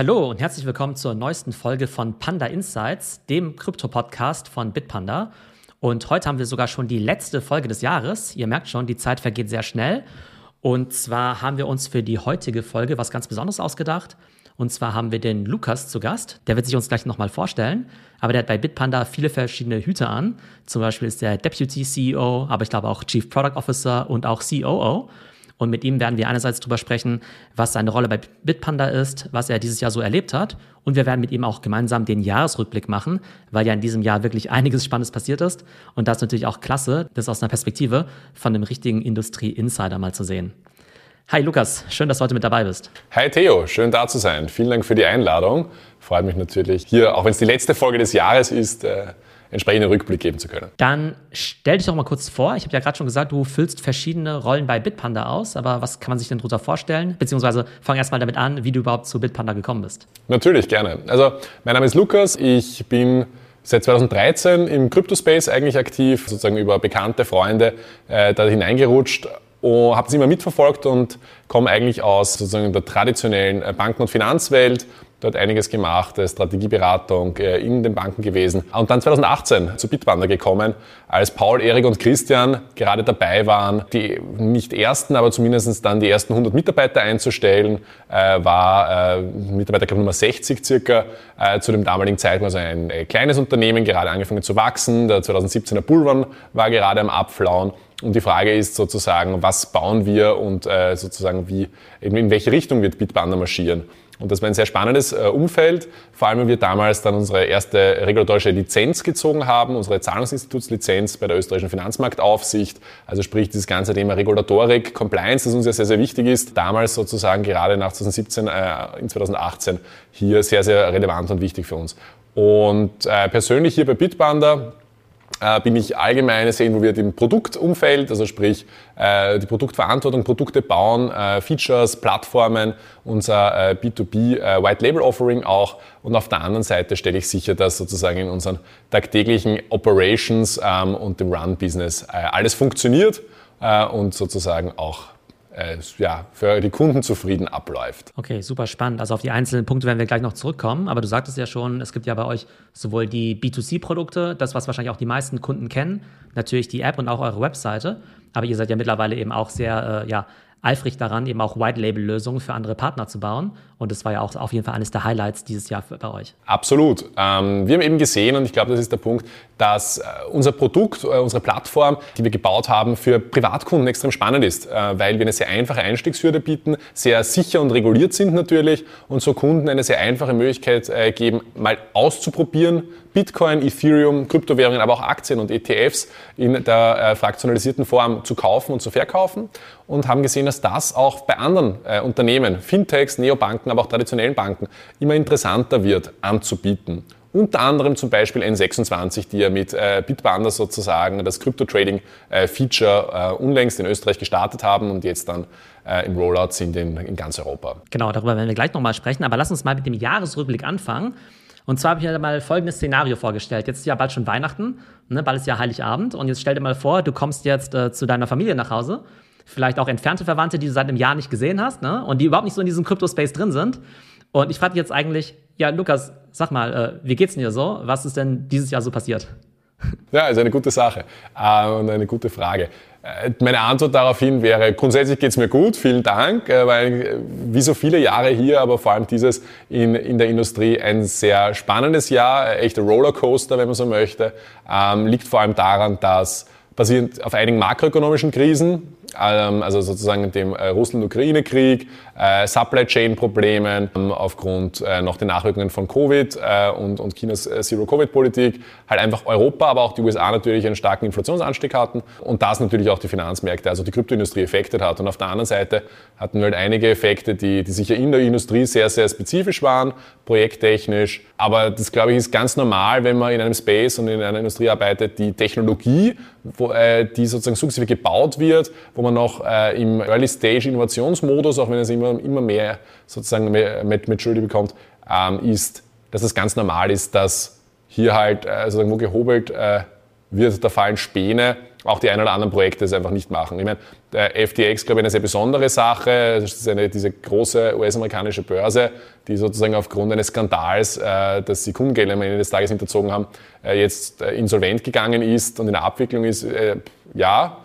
Hallo und herzlich willkommen zur neuesten Folge von Panda Insights, dem Krypto-Podcast von Bitpanda. Und heute haben wir sogar schon die letzte Folge des Jahres. Ihr merkt schon, die Zeit vergeht sehr schnell. Und zwar haben wir uns für die heutige Folge was ganz Besonderes ausgedacht. Und zwar haben wir den Lukas zu Gast. Der wird sich uns gleich nochmal vorstellen. Aber der hat bei Bitpanda viele verschiedene Hüte an. Zum Beispiel ist der Deputy CEO, aber ich glaube auch Chief Product Officer und auch COO. Und mit ihm werden wir einerseits darüber sprechen, was seine Rolle bei Bitpanda ist, was er dieses Jahr so erlebt hat. Und wir werden mit ihm auch gemeinsam den Jahresrückblick machen, weil ja in diesem Jahr wirklich einiges Spannendes passiert ist. Und das ist natürlich auch klasse, das aus einer Perspektive von einem richtigen Industrie-Insider mal zu sehen. Hi Lukas, schön, dass du heute mit dabei bist. Hi Theo, schön da zu sein. Vielen Dank für die Einladung. Freut mich natürlich hier, auch wenn es die letzte Folge des Jahres ist, äh, entsprechenden Rückblick geben zu können. Dann stell dich doch mal kurz vor. Ich habe ja gerade schon gesagt, du füllst verschiedene Rollen bei Bitpanda aus, aber was kann man sich denn darunter vorstellen? Beziehungsweise fang erst mal damit an, wie du überhaupt zu Bitpanda gekommen bist. Natürlich, gerne. Also, mein Name ist Lukas. Ich bin seit 2013 im Crypto-Space eigentlich aktiv, sozusagen über bekannte Freunde äh, da hineingerutscht und habe es immer mitverfolgt und komme eigentlich aus sozusagen der traditionellen äh, Banken- und Finanzwelt dort einiges gemacht, äh, Strategieberatung äh, in den Banken gewesen. Und dann 2018 zu Bitpanda gekommen, als Paul, Erik und Christian gerade dabei waren, die nicht ersten, aber zumindest dann die ersten 100 Mitarbeiter einzustellen, äh, war äh, Mitarbeiter Nummer 60 circa zu dem damaligen Zeitpunkt, also ein kleines Unternehmen, gerade angefangen zu wachsen. Der 2017er Bullrun war gerade am Abflauen. Und die Frage ist sozusagen, was bauen wir und sozusagen wie, in welche Richtung wird Bitpanda marschieren? Und das war ein sehr spannendes äh, Umfeld, vor allem, weil wir damals dann unsere erste regulatorische Lizenz gezogen haben, unsere Zahlungsinstitutslizenz bei der österreichischen Finanzmarktaufsicht. Also sprich, dieses ganze Thema Regulatorik, Compliance, das uns ja sehr, sehr wichtig ist, damals sozusagen gerade nach 2017, äh, in 2018 hier sehr, sehr relevant und wichtig für uns. Und äh, persönlich hier bei Bitbanda äh, bin ich allgemein sehr involviert im Produktumfeld, also sprich äh, die Produktverantwortung, Produkte bauen, äh, Features, Plattformen, unser B2B White Label Offering auch. Und auf der anderen Seite stelle ich sicher, dass sozusagen in unseren tagtäglichen Operations ähm, und dem Run-Business alles funktioniert und sozusagen auch äh, ja, für die Kunden zufrieden abläuft. Okay, super spannend. Also auf die einzelnen Punkte werden wir gleich noch zurückkommen. Aber du sagtest ja schon, es gibt ja bei euch sowohl die B2C-Produkte, das, was wahrscheinlich auch die meisten Kunden kennen, natürlich die App und auch eure Webseite. Aber ihr seid ja mittlerweile eben auch sehr äh, ja, eifrig daran, eben auch White-Label-Lösungen für andere Partner zu bauen. Und das war ja auch auf jeden Fall eines der Highlights dieses Jahr bei euch. Absolut. Ähm, wir haben eben gesehen, und ich glaube, das ist der Punkt, dass äh, unser Produkt, äh, unsere Plattform, die wir gebaut haben, für Privatkunden extrem spannend ist, äh, weil wir eine sehr einfache Einstiegshürde bieten, sehr sicher und reguliert sind natürlich und so Kunden eine sehr einfache Möglichkeit äh, geben, mal auszuprobieren, Bitcoin, Ethereum, Kryptowährungen, aber auch Aktien und ETFs in der äh, fraktionalisierten Form zu kaufen und zu verkaufen und haben gesehen, dass das auch bei anderen äh, Unternehmen, Fintechs, Neobanken, aber auch traditionellen Banken immer interessanter wird anzubieten. Unter anderem zum Beispiel N26, die ja mit äh, Bitpanda sozusagen das Crypto-Trading-Feature äh, äh, unlängst in Österreich gestartet haben und jetzt dann äh, im Rollout sind in, in ganz Europa. Genau, darüber werden wir gleich nochmal sprechen. Aber lass uns mal mit dem Jahresrückblick anfangen. Und zwar habe ich mir mal folgendes Szenario vorgestellt. Jetzt ist ja bald schon Weihnachten, ne, bald ist ja Heiligabend. Und jetzt stell dir mal vor, du kommst jetzt äh, zu deiner Familie nach Hause. Vielleicht auch entfernte Verwandte, die du seit einem Jahr nicht gesehen hast ne, und die überhaupt nicht so in diesem Crypto-Space drin sind. Und ich frage dich jetzt eigentlich, ja, Lukas, sag mal, äh, wie geht's denn dir so? Was ist denn dieses Jahr so passiert? Ja, ist eine gute Sache äh, und eine gute Frage. Äh, meine Antwort daraufhin wäre, grundsätzlich geht es mir gut, vielen Dank, äh, weil äh, wie so viele Jahre hier, aber vor allem dieses in, in der Industrie ein sehr spannendes Jahr, echter Rollercoaster, wenn man so möchte, ähm, liegt vor allem daran, dass basierend auf einigen makroökonomischen Krisen, also sozusagen dem äh, Russland-Ukraine-Krieg, äh, Supply Chain-Problemen ähm, aufgrund äh, noch den Nachwirkungen von Covid und, und Chinas Zero-Covid-Politik, halt einfach Europa, aber auch die USA natürlich einen starken Inflationsanstieg hatten und das natürlich auch die Finanzmärkte, also die Kryptoindustrie effektet hat. Und auf der anderen Seite hatten wir halt einige Effekte, die, die sicher in der Industrie sehr, sehr spezifisch waren, projekttechnisch. Aber das, glaube ich, ist ganz normal, wenn man in einem Space und in einer Industrie arbeitet, die Technologie, wo, die sozusagen sukzessive gebaut wird, wo man noch äh, im Early-Stage-Innovationsmodus, auch wenn es immer, immer mehr sozusagen Maturity bekommt, ähm, ist, dass es ganz normal ist, dass hier halt äh, sozusagen wo gehobelt äh, wird, da fallen Späne auch die ein oder anderen Projekte es einfach nicht machen. Ich meine, der FTX, glaube ich, eine sehr besondere Sache. Das ist eine, diese große US-amerikanische Börse, die sozusagen aufgrund eines Skandals, äh, dass sie Kundengelder am Ende des Tages hinterzogen haben, äh, jetzt äh, insolvent gegangen ist und in der Abwicklung ist. Äh, ja,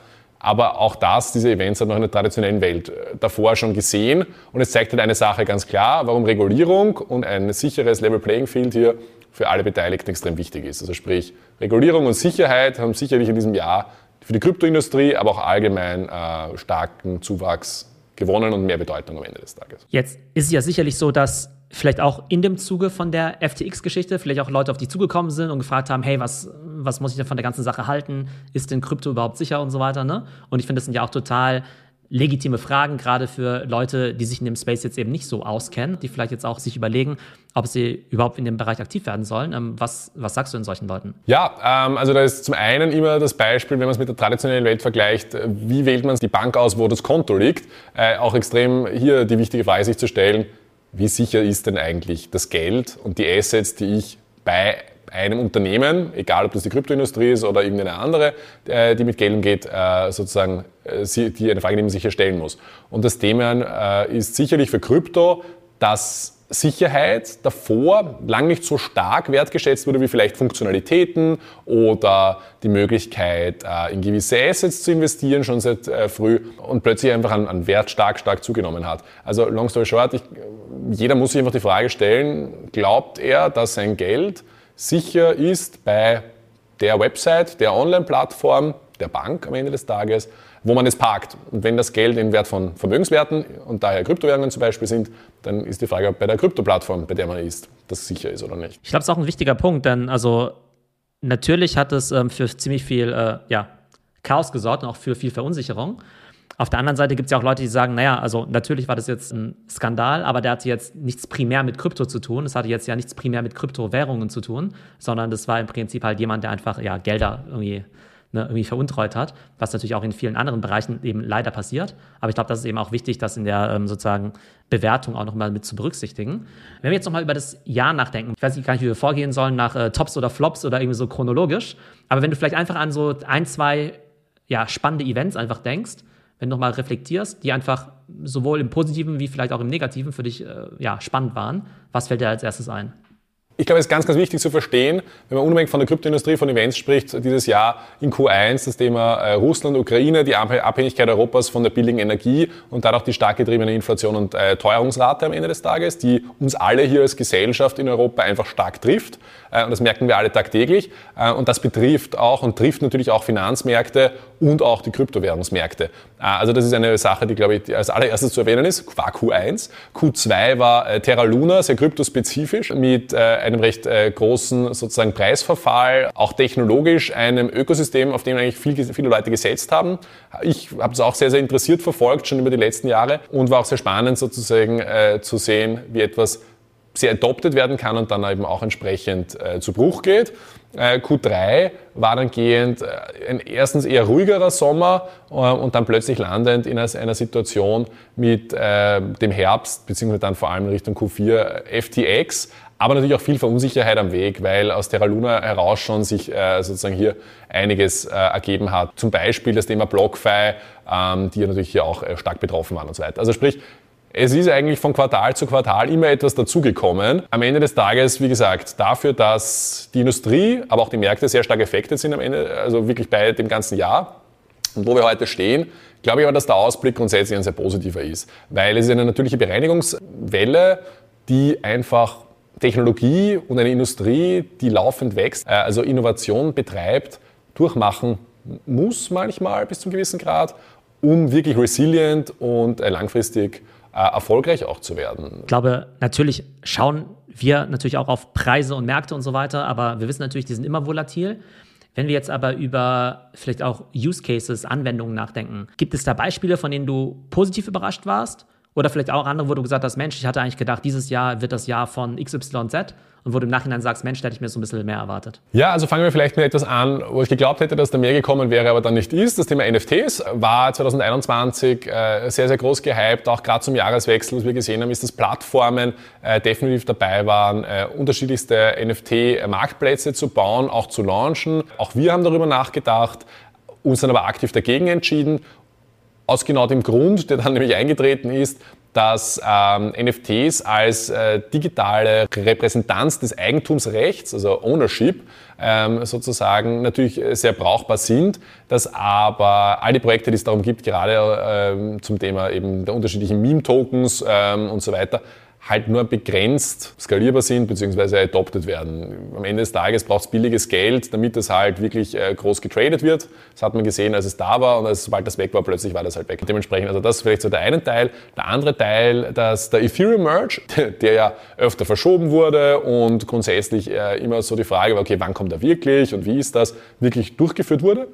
aber auch das, diese Events hat man in der traditionellen Welt äh, davor schon gesehen. Und es zeigt halt eine Sache ganz klar, warum Regulierung und ein sicheres Level Playing Field hier für alle Beteiligten extrem wichtig ist. Also sprich, Regulierung und Sicherheit haben sicherlich in diesem Jahr für die Kryptoindustrie, aber auch allgemein äh, starken Zuwachs gewonnen und mehr Bedeutung am Ende des Tages. Jetzt ist es ja sicherlich so, dass vielleicht auch in dem Zuge von der FTX-Geschichte vielleicht auch Leute auf dich zugekommen sind und gefragt haben, hey, was, was muss ich denn von der ganzen Sache halten? Ist denn Krypto überhaupt sicher und so weiter? Ne? Und ich finde, das sind ja auch total legitime Fragen, gerade für Leute, die sich in dem Space jetzt eben nicht so auskennen, die vielleicht jetzt auch sich überlegen, ob sie überhaupt in dem Bereich aktiv werden sollen. Ähm, was, was sagst du in solchen Leuten? Ja, ähm, also da ist zum einen immer das Beispiel, wenn man es mit der traditionellen Welt vergleicht, äh, wie wählt man die Bank aus, wo das Konto liegt? Äh, auch extrem hier die wichtige Frage sich zu stellen, wie sicher ist denn eigentlich das Geld und die Assets, die ich bei einem Unternehmen, egal ob das die Kryptoindustrie ist oder irgendeine andere, äh, die mit Geld umgeht, äh, sozusagen, äh, die eine Frage, die man sich hier stellen muss. Und das Thema ist sicherlich für Krypto, dass Sicherheit davor lang nicht so stark wertgeschätzt wurde wie vielleicht Funktionalitäten oder die Möglichkeit, in gewisse Assets zu investieren, schon seit früh und plötzlich einfach an, an Wert stark, stark zugenommen hat. Also long story short, ich, jeder muss sich einfach die Frage stellen, glaubt er, dass sein Geld sicher ist bei der Website, der Online-Plattform, der Bank am Ende des Tages, wo man es parkt. Und wenn das Geld im Wert von Vermögenswerten und daher Kryptowährungen zum Beispiel sind, dann ist die Frage, ob bei der Kryptoplattform, bei der man ist, das sicher ist oder nicht. Ich glaube, es ist auch ein wichtiger Punkt, denn also natürlich hat es ähm, für ziemlich viel äh, ja, Chaos gesorgt und auch für viel Verunsicherung. Auf der anderen Seite gibt es ja auch Leute, die sagen, naja, also natürlich war das jetzt ein Skandal, aber der hatte jetzt nichts primär mit Krypto zu tun. Das hatte jetzt ja nichts primär mit Kryptowährungen zu tun, sondern das war im Prinzip halt jemand, der einfach ja, Gelder irgendwie, ne, irgendwie veruntreut hat, was natürlich auch in vielen anderen Bereichen eben leider passiert. Aber ich glaube, das ist eben auch wichtig, das in der ähm, sozusagen Bewertung auch nochmal mit zu berücksichtigen. Wenn wir jetzt nochmal über das Jahr nachdenken, ich weiß nicht gar nicht, wie wir vorgehen sollen, nach äh, Tops oder Flops oder irgendwie so chronologisch, aber wenn du vielleicht einfach an so ein, zwei ja, spannende Events einfach denkst, wenn du nochmal reflektierst, die einfach sowohl im Positiven wie vielleicht auch im Negativen für dich äh, ja, spannend waren. Was fällt dir als erstes ein? Ich glaube, es ist ganz, ganz wichtig zu verstehen, wenn man unabhängig von der Kryptoindustrie, von Events spricht, dieses Jahr in Q1 das Thema äh, Russland, Ukraine, die Abhängigkeit Europas von der billigen Energie und dadurch die stark getriebene Inflation und äh, Teuerungsrate am Ende des Tages, die uns alle hier als Gesellschaft in Europa einfach stark trifft. Äh, und das merken wir alle tagtäglich. Äh, und das betrifft auch und trifft natürlich auch Finanzmärkte und auch die Kryptowährungsmärkte. Äh, also das ist eine Sache, die, glaube ich, als allererstes zu erwähnen ist, war Q1. Q2 war Terra Luna, sehr kryptospezifisch, mit einem recht großen sozusagen Preisverfall, auch technologisch einem Ökosystem, auf dem eigentlich viel, viele Leute gesetzt haben. Ich habe es auch sehr, sehr interessiert verfolgt, schon über die letzten Jahre und war auch sehr spannend sozusagen zu sehen, wie etwas sehr adopted werden kann und dann eben auch entsprechend äh, zu Bruch geht. Äh, Q3 war dann gehend äh, ein erstens eher ruhigerer Sommer äh, und dann plötzlich landend in einer, Situation mit äh, dem Herbst, beziehungsweise dann vor allem Richtung Q4 FTX, aber natürlich auch viel Verunsicherheit am Weg, weil aus Terra Luna heraus schon sich äh, sozusagen hier einiges äh, ergeben hat. Zum Beispiel das Thema BlockFi, ähm, die ja natürlich hier auch äh, stark betroffen waren und so weiter. Also sprich, es ist eigentlich von Quartal zu Quartal immer etwas dazugekommen. Am Ende des Tages, wie gesagt, dafür, dass die Industrie, aber auch die Märkte sehr stark affected sind am Ende, also wirklich bei dem ganzen Jahr. Und wo wir heute stehen, glaube ich aber, dass der Ausblick grundsätzlich ein sehr positiver ist. Weil es ist eine natürliche Bereinigungswelle, die einfach Technologie und eine Industrie, die laufend wächst, äh, also Innovation betreibt, durchmachen muss manchmal bis zum gewissen Grad, um wirklich resilient und äh, langfristig erfolgreich auch zu werden. Ich glaube, natürlich schauen wir natürlich auch auf Preise und Märkte und so weiter, aber wir wissen natürlich, die sind immer volatil. Wenn wir jetzt aber über vielleicht auch Use Cases, Anwendungen nachdenken, gibt es da Beispiele, von denen du positiv überrascht warst? Oder vielleicht auch andere, wo du gesagt hast, Mensch, ich hatte eigentlich gedacht, dieses Jahr wird das Jahr von XYZ und wo du im Nachhinein sagst, Mensch, da hätte ich mir so ein bisschen mehr erwartet? Ja, also fangen wir vielleicht mit etwas an, wo ich geglaubt hätte, dass da mehr gekommen wäre, aber dann nicht ist. Das Thema NFTs war 2021 äh, sehr, sehr groß gehypt, auch gerade zum Jahreswechsel, was wir gesehen haben, ist, dass Plattformen äh, definitiv dabei waren, äh, unterschiedlichste NFT-Marktplätze zu bauen, auch zu launchen. Auch wir haben darüber nachgedacht, uns dann aber aktiv dagegen entschieden, aus genau dem Grund, der dann nämlich eingetreten ist, dass ähm, NFTs als äh, digitale Repräsentanz des Eigentumsrechts, also Ownership, ähm, sozusagen natürlich sehr brauchbar sind, dass aber all die Projekte, die es darum gibt, gerade ähm, zum Thema eben der unterschiedlichen Meme-Tokens ähm, und so weiter, halt nur begrenzt skalierbar sind bzw. adopted werden. Am Ende des Tages braucht es billiges Geld, damit es halt wirklich äh, groß getradet wird. Das hat man gesehen, als es da war und als, sobald das weg war, plötzlich war das halt weg. Dementsprechend, also das ist vielleicht so der eine Teil. Der andere Teil, dass der Ethereum Merge, der ja öfter verschoben wurde und grundsätzlich äh, immer so die Frage war, okay, wann kommt er wirklich und wie ist das, wirklich durchgeführt wurde,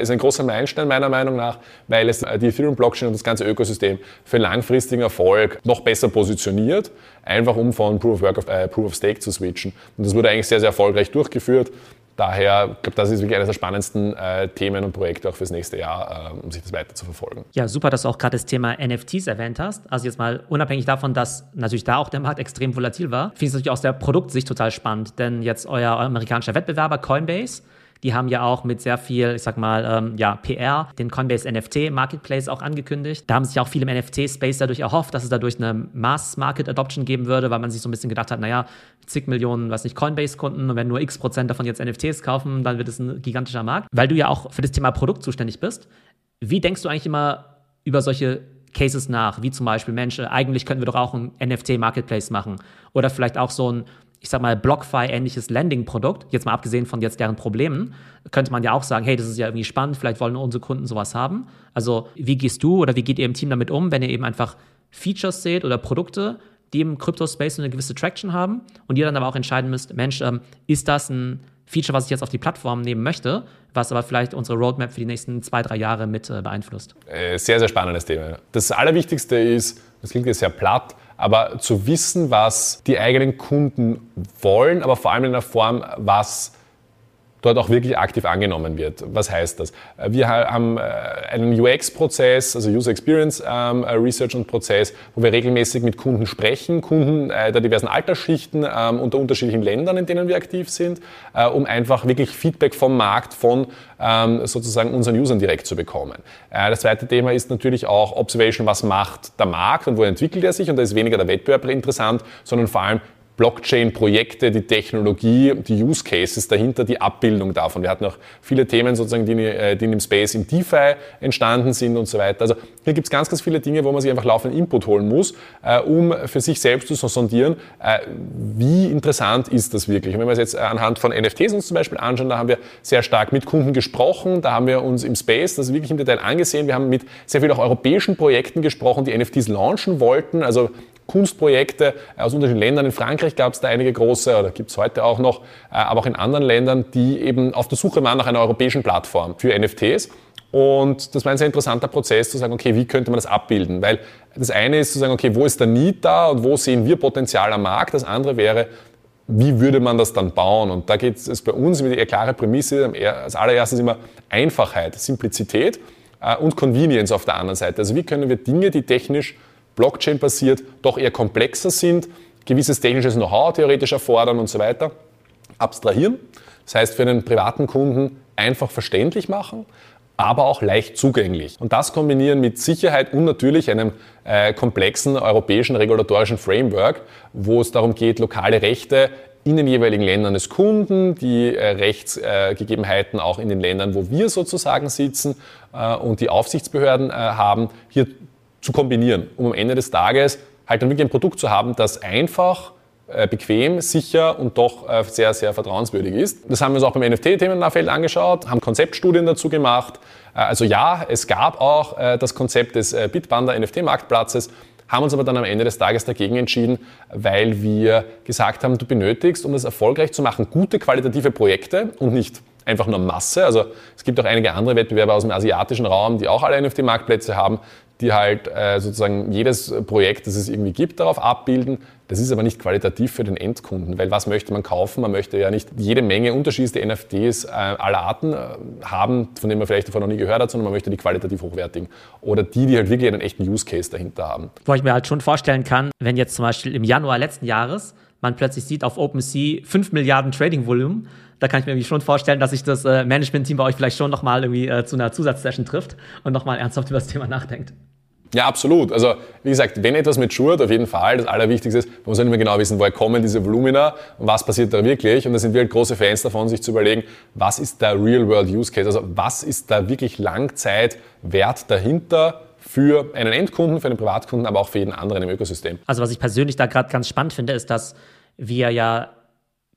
ist ein großer Meilenstein meiner Meinung nach, weil es die Ethereum Blockchain und das ganze Ökosystem für langfristigen Erfolg noch besser positioniert einfach um von Proof of Work auf äh, Proof of Stake zu switchen. Und das wurde eigentlich sehr, sehr erfolgreich durchgeführt. Daher, ich glaube, das ist wirklich eines der spannendsten äh, Themen und Projekte auch fürs nächste Jahr, äh, um sich das weiter zu verfolgen. Ja, super, dass du auch gerade das Thema NFTs erwähnt hast. Also jetzt mal unabhängig davon, dass natürlich da auch der Markt extrem volatil war, finde ich es natürlich aus der Produktsicht total spannend. Denn jetzt euer amerikanischer Wettbewerber Coinbase die haben ja auch mit sehr viel, ich sag mal, ähm, ja, PR den Coinbase NFT Marketplace auch angekündigt. Da haben sich auch viele im NFT-Space dadurch erhofft, dass es dadurch eine Mass-Market-Adoption geben würde, weil man sich so ein bisschen gedacht hat, naja, zig Millionen, was nicht, Coinbase-Kunden und wenn nur x Prozent davon jetzt NFTs kaufen, dann wird es ein gigantischer Markt. Weil du ja auch für das Thema Produkt zuständig bist. Wie denkst du eigentlich immer über solche Cases nach, wie zum Beispiel, Mensch, eigentlich könnten wir doch auch ein NFT-Marketplace machen. Oder vielleicht auch so ein ich sag mal, BlockFi-ähnliches Landing-Produkt, jetzt mal abgesehen von jetzt deren Problemen, könnte man ja auch sagen, hey, das ist ja irgendwie spannend, vielleicht wollen unsere Kunden sowas haben. Also wie gehst du oder wie geht ihr im Team damit um, wenn ihr eben einfach Features seht oder Produkte, die im Crypto-Space eine gewisse Traction haben und ihr dann aber auch entscheiden müsst, Mensch, ähm, ist das ein Feature, was ich jetzt auf die Plattform nehmen möchte, was aber vielleicht unsere Roadmap für die nächsten zwei, drei Jahre mit äh, beeinflusst? Äh, sehr, sehr spannendes Thema. Das Allerwichtigste ist, das klingt jetzt sehr platt, aber zu wissen, was die eigenen Kunden wollen, aber vor allem in einer Form, was dort auch wirklich aktiv angenommen wird. Was heißt das? Wir haben äh, einen UX-Prozess, also User Experience ähm, äh, Research und Prozess, wo wir regelmäßig mit Kunden sprechen, Kunden äh, der diversen Altersschichten ähm, unter unterschiedlichen Ländern, in denen wir aktiv sind, um einfach wirklich Feedback vom Markt von ähm, sozusagen unseren Usern direkt zu bekommen. Das zweite Thema ist natürlich auch Observation, was macht der Markt und wo entwickelt er sich und da ist weniger der Wettbewerb interessant, sondern vor allem Blockchain-Projekte, die Technologie, die Use Cases dahinter, die Abbildung davon. Wir hatten auch viele Themen sozusagen, die, äh, die im Space im DeFi entstanden sind und so weiter. Also hier gibt es ganz, ganz viele Dinge, wo man sich einfach laufend Input holen muss, äh, um für sich selbst zu sondieren, äh, wie interessant ist das wirklich. Und wenn wir es jetzt anhand von NFTs uns zum Beispiel anschauen, da haben wir sehr stark mit Kunden gesprochen, da haben wir uns im Space das wirklich im Detail angesehen. Wir haben mit sehr vielen auch europäischen Projekten gesprochen, die NFTs launchen wollten, also Kunstprojekte aus unterschiedlichen Ländern. In Frankreich gab es da einige große, oder gibt es heute auch noch, äh, aber auch in anderen Ländern, die eben auf der Suche waren nach einer europäischen Plattform für NFTs. Und das war ein sehr interessanter Prozess zu sagen, okay, wie könnte man das abbilden? Weil das eine ist zu sagen, okay, wo ist der Need da und wo sehen wir Potenzial am Markt? Das andere wäre, wie würde man das dann bauen? Und da geht es bei uns mit der klare Prämisse, als allererstes immer Einfachheit, Simplizität äh, und Convenience auf der anderen Seite. Also wie können wir Dinge, die technisch Blockchain-basiert doch eher komplexer sind, gewisses technisches Know-how theoretisch erfordern und so weiter, abstrahieren. Das heißt, für einen privaten Kunden einfach verständlich machen, aber auch leicht zugänglich. Und das kombinieren mit Sicherheit und natürlich einem äh, komplexen europäischen regulatorischen Framework, wo es darum geht, lokale Rechte in den jeweiligen Ländern des Kunden, die äh, Rechtsgegebenheiten auch in den Ländern, wo wir sozusagen sitzen äh, und die Aufsichtsbehörden äh, haben, hier zu kombinieren, um am Ende des Tages halt dann wirklich ein Produkt zu haben, das einfach, äh, bequem, sicher und doch äh, sehr, sehr vertrauenswürdig ist. Das haben wir uns auch beim NFT-Themenfeld angeschaut, haben Konzeptstudien dazu gemacht. Äh, also ja, es gab auch das Konzept des Bitpanda NFT-Marktplatzes, haben uns aber dann am Ende des Tages dagegen entschieden, weil wir gesagt haben, du benötigst, um das erfolgreich zu machen, gute qualitative Projekte und nicht einfach nur Masse. Also es gibt auch einige andere Wettbewerber aus dem asiatischen Raum, die auch alle NFT-Marktplätze haben, die halt äh, sozusagen jedes Projekt, das es irgendwie gibt, darauf abbilden. Das ist aber nicht qualitativ für den Endkunden, weil was möchte man kaufen? Man möchte ja nicht jede Menge unterschiedliche NFTs äh, aller Arten äh, haben, von denen man vielleicht davon noch nie gehört hat, sondern man möchte die qualitativ hochwertigen oder die, die halt wirklich einen echten Use Case dahinter haben. Wo ich mir halt schon vorstellen kann, wenn jetzt zum Beispiel im Januar letzten Jahres man plötzlich sieht auf OpenSea 5 Milliarden Trading-Volumen, da kann ich mir irgendwie schon vorstellen, dass sich das äh, Management-Team bei euch vielleicht schon nochmal irgendwie äh, zu einer Zusatzsession trifft und nochmal ernsthaft über das Thema nachdenkt. Ja, absolut. Also, wie gesagt, wenn etwas maturiert, auf jeden Fall. Das Allerwichtigste ist, man muss ja nicht mehr genau wissen, woher kommen diese Volumina und was passiert da wirklich. Und da sind wir halt große Fans davon, sich zu überlegen, was ist der Real-World-Use-Case? Also, was ist da wirklich Langzeitwert dahinter? für einen Endkunden, für einen Privatkunden, aber auch für jeden anderen im Ökosystem. Also was ich persönlich da gerade ganz spannend finde, ist, dass wir ja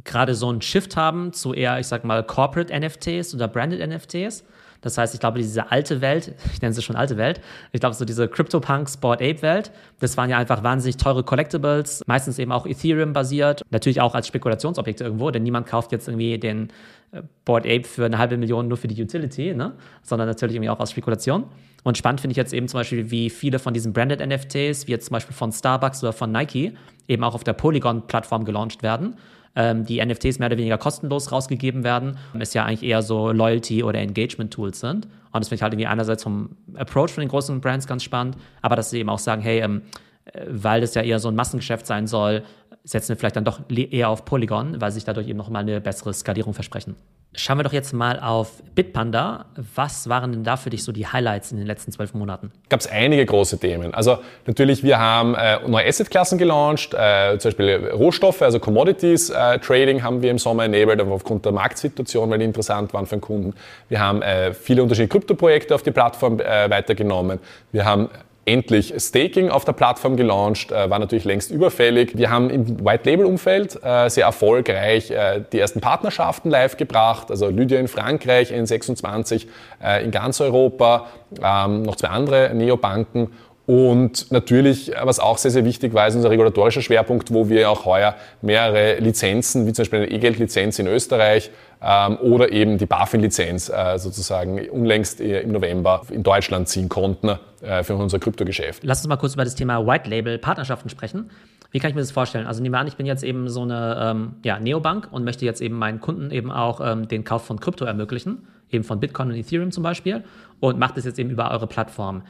gerade so einen Shift haben zu eher, ich sag mal, Corporate NFTs oder Branded NFTs. Das heißt, ich glaube, diese alte Welt, ich nenne sie schon alte Welt, ich glaube, so diese CryptoPunk Sport Ape Welt, das waren ja einfach wahnsinnig teure Collectibles, meistens eben auch Ethereum basiert, natürlich auch als Spekulationsobjekte irgendwo, denn niemand kauft jetzt irgendwie den äh, Board Ape für eine halbe Million nur für die Utility, ne? sondern natürlich irgendwie auch aus Spekulation. Und spannend finde ich jetzt eben zum Beispiel, wie viele von diesen Branded NFTs, wie jetzt zum Beispiel von Starbucks oder von Nike, eben auch auf der Polygon-Plattform gelauncht werden ähm, die NFTs mehr oder weniger kostenlos rausgegeben werden, es ja eigentlich eher so Loyalty- oder Engagement-Tools sind. Und das finde ich halt irgendwie einerseits vom Approach von den großen Brands ganz spannend, aber dass sie eben auch sagen, hey, ähm, äh, weil das ja eher so ein Massengeschäft sein soll, setzen wir vielleicht dann doch eher auf Polygon, weil sich dadurch eben nochmal eine bessere Skalierung versprechen. Schauen wir doch jetzt mal auf Bitpanda. Was waren denn da für dich so die Highlights in den letzten zwölf Monaten? Gab es einige große Themen. Also natürlich, wir haben äh, neue Assetklassen gelauncht, äh, zum Beispiel Rohstoffe, also Commodities äh, Trading haben wir im Sommer enabled, aber aufgrund der Marktsituation, weil die interessant waren für den Kunden. Wir haben äh, viele unterschiedliche Kryptoprojekte auf die Plattform äh, weitergenommen. Wir haben endlich Staking auf der Plattform gelauncht, äh, war natürlich längst überfällig. Wir haben im White-Label-Umfeld äh, sehr erfolgreich äh, die ersten Partnerschaften live gebracht, also Lydia in Frankreich, N26 äh, in ganz Europa, ähm, noch zwei andere Neobanken und natürlich, was auch sehr, sehr wichtig war, ist unser regulatorischer Schwerpunkt, wo wir auch heuer mehrere Lizenzen, wie zum Beispiel eine E-Geld-Lizenz in Österreich ähm, oder eben die BaFin-Lizenz äh, sozusagen unlängst im November in Deutschland ziehen konnten äh, für unser Kryptogeschäft. Lass uns mal kurz über das Thema White Label Partnerschaften sprechen. Wie kann ich mir das vorstellen? Also nehmen wir an, ich bin jetzt eben so eine ähm, ja, Neobank und möchte jetzt eben meinen Kunden eben auch ähm, den Kauf von Krypto ermöglichen, eben von Bitcoin und Ethereum zum Beispiel, und mache das jetzt eben über eure Plattform.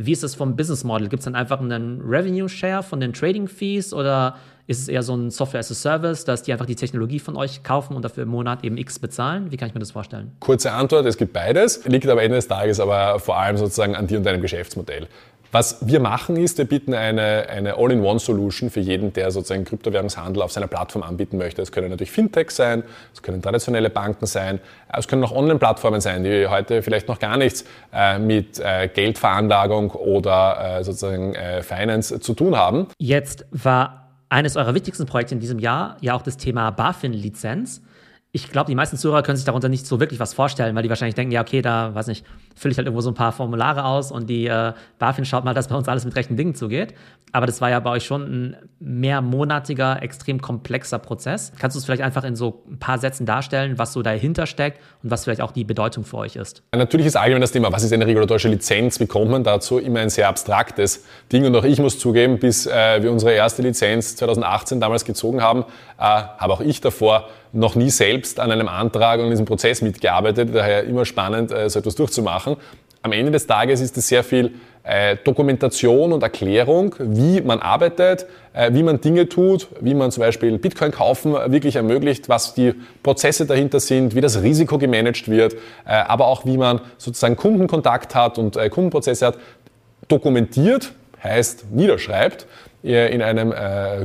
Wie ist das vom Business Model? Gibt es dann einfach einen Revenue Share von den Trading Fees oder ist es eher so ein Software as a Service, dass die einfach die Technologie von euch kaufen und dafür im Monat eben X bezahlen? Wie kann ich mir das vorstellen? Kurze Antwort, es gibt beides, liegt am Ende des Tages aber vor allem sozusagen an dir und deinem Geschäftsmodell. Was wir machen ist, wir bieten eine, eine All-in-One-Solution für jeden, der sozusagen Kryptowährungshandel auf seiner Plattform anbieten möchte. Es können natürlich Fintechs sein, es können traditionelle Banken sein, es können auch Online-Plattformen sein, die heute vielleicht noch gar nichts äh, mit äh, Geldveranlagung oder äh, sozusagen äh, Finance zu tun haben. Jetzt war eines eurer wichtigsten Projekte in diesem Jahr ja auch das Thema BaFin-Lizenz ich glaube, die meisten Zuhörer können sich darunter nicht so wirklich was vorstellen, weil die wahrscheinlich denken, ja, okay, da, weiß nicht, fülle ich halt irgendwo so ein paar Formulare aus und die äh, BaFin schaut mal, dass bei uns alles mit rechten Dingen zugeht. Aber das war ja bei euch schon ein mehrmonatiger, extrem komplexer Prozess. Kannst du es vielleicht einfach in so ein paar Sätzen darstellen, was so dahinter steckt und was vielleicht auch die Bedeutung für euch ist? Natürlich ist allgemein das Thema, was ist eine regulatorische Lizenz, wie kommt man dazu, immer ein sehr abstraktes Ding. Und auch ich muss zugeben, bis äh, wir unsere erste Lizenz 2018 damals gezogen haben, äh, habe auch ich davor noch nie selbst an einem Antrag und in diesem Prozess mitgearbeitet, daher immer spannend, äh, so etwas durchzumachen. Am Ende des Tages ist es sehr viel äh, Dokumentation und Erklärung, wie man arbeitet, äh, wie man Dinge tut, wie man zum Beispiel Bitcoin kaufen wirklich ermöglicht, was die Prozesse dahinter sind, wie das Risiko gemanagt wird, aber auch wie man sozusagen Kundenkontakt hat und Kundenprozesse hat, dokumentiert, heißt niederschreibt in einem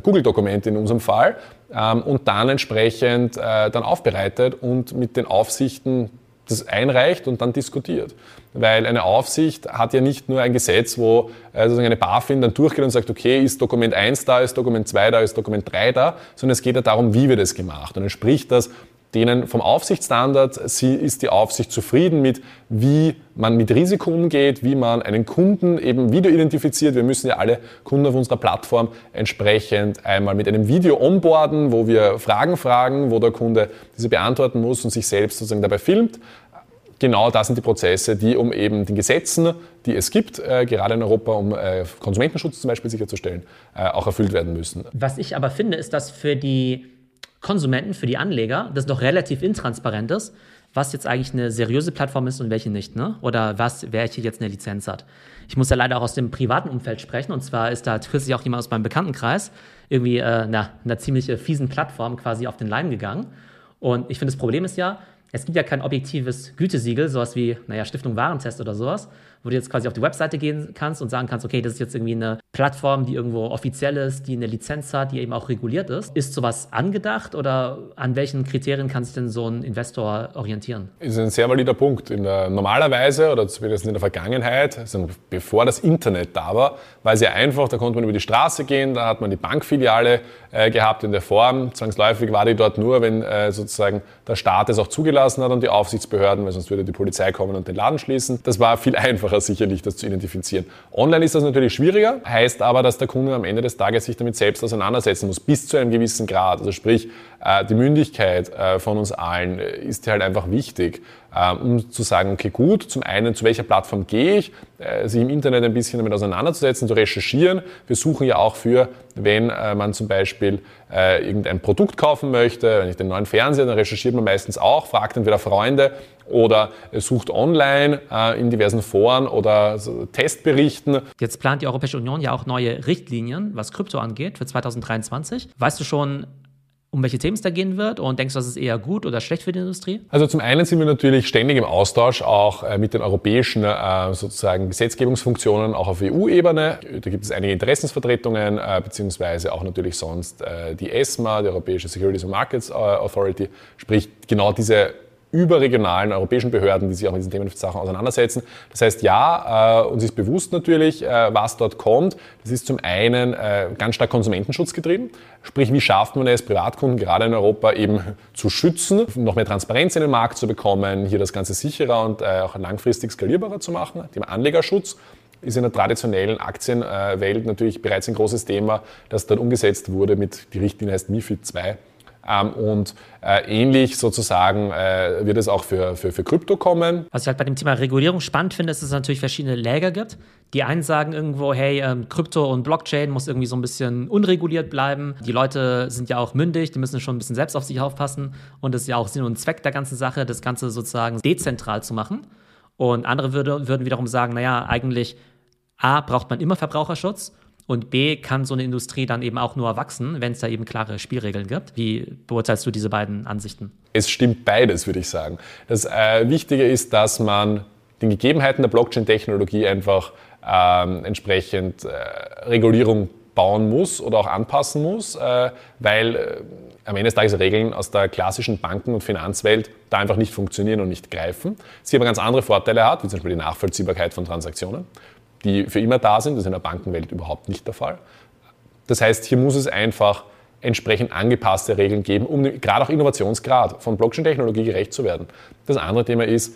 Google-Dokument in unserem Fall ähm, und dann entsprechend äh, dann aufbereitet und mit den Aufsichten das einreicht und dann diskutiert. Weil eine Aufsicht hat ja nicht nur ein Gesetz, wo sozusagen eine BaFin dann durchgeht und sagt, okay, ist Dokument 1 da, ist Dokument 2 da, ist Dokument 3 da, sondern es geht ja darum, wie wird es gemacht. Und dann spricht das denen vom Aufsichtsstandard sie ist die Aufsicht zufrieden mit, wie man mit Risiko umgeht, wie man einen Kunden eben wieder identifiziert. Wir müssen ja alle Kunden auf unserer Plattform entsprechend einmal mit einem Video onboarden, wo wir Fragen fragen, wo der Kunde diese beantworten muss und sich selbst sozusagen dabei filmt. Genau das sind die Prozesse, die um eben den Gesetzen, die es gibt, äh, gerade in Europa, um äh, Konsumentenschutz zum Beispiel sicherzustellen, äh, auch erfüllt werden müssen. Was ich aber finde, ist, dass für die Konsumenten, für die Anleger, das noch relativ intransparent ist, was jetzt eigentlich eine seriöse Plattform ist und welche nicht, ne? Oder was, hier jetzt eine Lizenz hat. Ich muss ja leider auch aus dem privaten Umfeld sprechen. Und zwar ist da kürzlich auch jemand aus meinem Bekanntenkreis irgendwie äh, na, einer ziemlich äh, fiesen Plattform quasi auf den Leim gegangen. Und ich finde, das Problem ist ja, es gibt ja kein objektives Gütesiegel, sowas wie, naja, Stiftung Warentest oder sowas, wo du jetzt quasi auf die Webseite gehen kannst und sagen kannst, okay, das ist jetzt irgendwie eine Plattform, die irgendwo offiziell ist, die eine Lizenz hat, die eben auch reguliert ist. Ist sowas angedacht oder an welchen Kriterien kann sich denn so ein Investor orientieren? Ist ein sehr valider Punkt. Der, normalerweise oder zumindest in der Vergangenheit, also bevor das Internet da war, war es ja einfach, da konnte man über die Straße gehen, da hat man die Bankfiliale äh, gehabt in der Form. Zwangsläufig war die dort nur, wenn äh, sozusagen der Staat es auch zugelassen hat und die Aufsichtsbehörden, weil sonst würde die Polizei kommen und den Laden schließen. Das war viel einfacher einfacher sicherlich, das zu identifizieren. Online ist das natürlich schwieriger, heißt aber, dass der Kunde am Ende des Tages sich damit selbst auseinandersetzen muss, bis zu einem gewissen Grad. Also sprich, äh, die Mündigkeit äh, von uns allen ist halt einfach wichtig, äh, um zu sagen, okay, gut, zum einen, zu welcher Plattform gehe ich, sich im Internet ein bisschen damit auseinanderzusetzen, zu recherchieren. Wir suchen ja auch für, wenn man zum Beispiel irgendein Produkt kaufen möchte, wenn ich den neuen Fernseher, dann recherchiert man meistens auch, fragt entweder Freunde oder sucht online in diversen Foren oder Testberichten. Jetzt plant die Europäische Union ja auch neue Richtlinien, was Krypto angeht, für 2023. Weißt du schon, um welche Themen es da gehen wird und denkst du, das ist eher gut oder schlecht für die Industrie? Also zum einen sind wir natürlich ständig im Austausch auch äh, mit den europäischen äh, sozusagen Gesetzgebungsfunktionen auch auf EU-Ebene. Da gibt es einige Interessensvertretungen äh, beziehungsweise auch natürlich sonst die ESMA, die Europäische Securities and Markets Authority, sprich genau diese überregionalen europäischen Behörden, die sich auch mit diesen Themensachen auseinandersetzen. Das heißt, ja, äh, uns ist bewusst natürlich, äh, was dort kommt. Das ist zum einen äh, ganz stark Konsumentenschutz getrieben. Sprich, wie schafft man es, Privatkunden gerade in Europa eben zu schützen, noch mehr Transparenz in den Markt zu bekommen, hier das Ganze sicherer und äh, auch langfristig skalierbarer zu machen. Thema Anlegerschutz ist in der traditionellen Aktienwelt natürlich bereits ein großes Thema, das dort umgesetzt wurde mit, die Richtlinie heißt MIFID 2 ähm, und äh, ähnlich sozusagen äh, wird es auch für, für, für Krypto kommen. Was ich halt bei dem Thema Regulierung spannend finde, ist, dass es natürlich verschiedene Läger gibt. Die einen sagen irgendwo, hey, ähm, Krypto und Blockchain muss irgendwie so ein bisschen unreguliert bleiben. Die Leute sind ja auch mündig, die müssen schon ein bisschen selbst auf sich aufpassen. Und es ist ja auch Sinn und Zweck der ganzen Sache, das Ganze sozusagen dezentral zu machen. Und andere würde, würden wiederum sagen, naja, eigentlich A, braucht man immer Verbraucherschutz und B, kann so eine Industrie dann eben auch nur wachsen, wenn es da eben klare Spielregeln gibt. Wie beurteilst du diese beiden Ansichten? Es stimmt beides, würde ich sagen. Das äh, Wichtige ist, dass man den Gegebenheiten der Blockchain-Technologie einfach ähm, entsprechend äh, Regulierung bauen muss oder auch anpassen muss, äh, weil äh, am Ende des Tages Regeln aus der klassischen Banken- und Finanzwelt da einfach nicht funktionieren und nicht greifen. Sie aber ganz andere Vorteile hat, wie zum Beispiel die Nachvollziehbarkeit von Transaktionen die für immer da sind. Das ist in der Bankenwelt überhaupt nicht der Fall. Das heißt, hier muss es einfach entsprechend angepasste Regeln geben, um gerade auch Innovationsgrad von Blockchain-Technologie gerecht zu werden. Das andere Thema ist,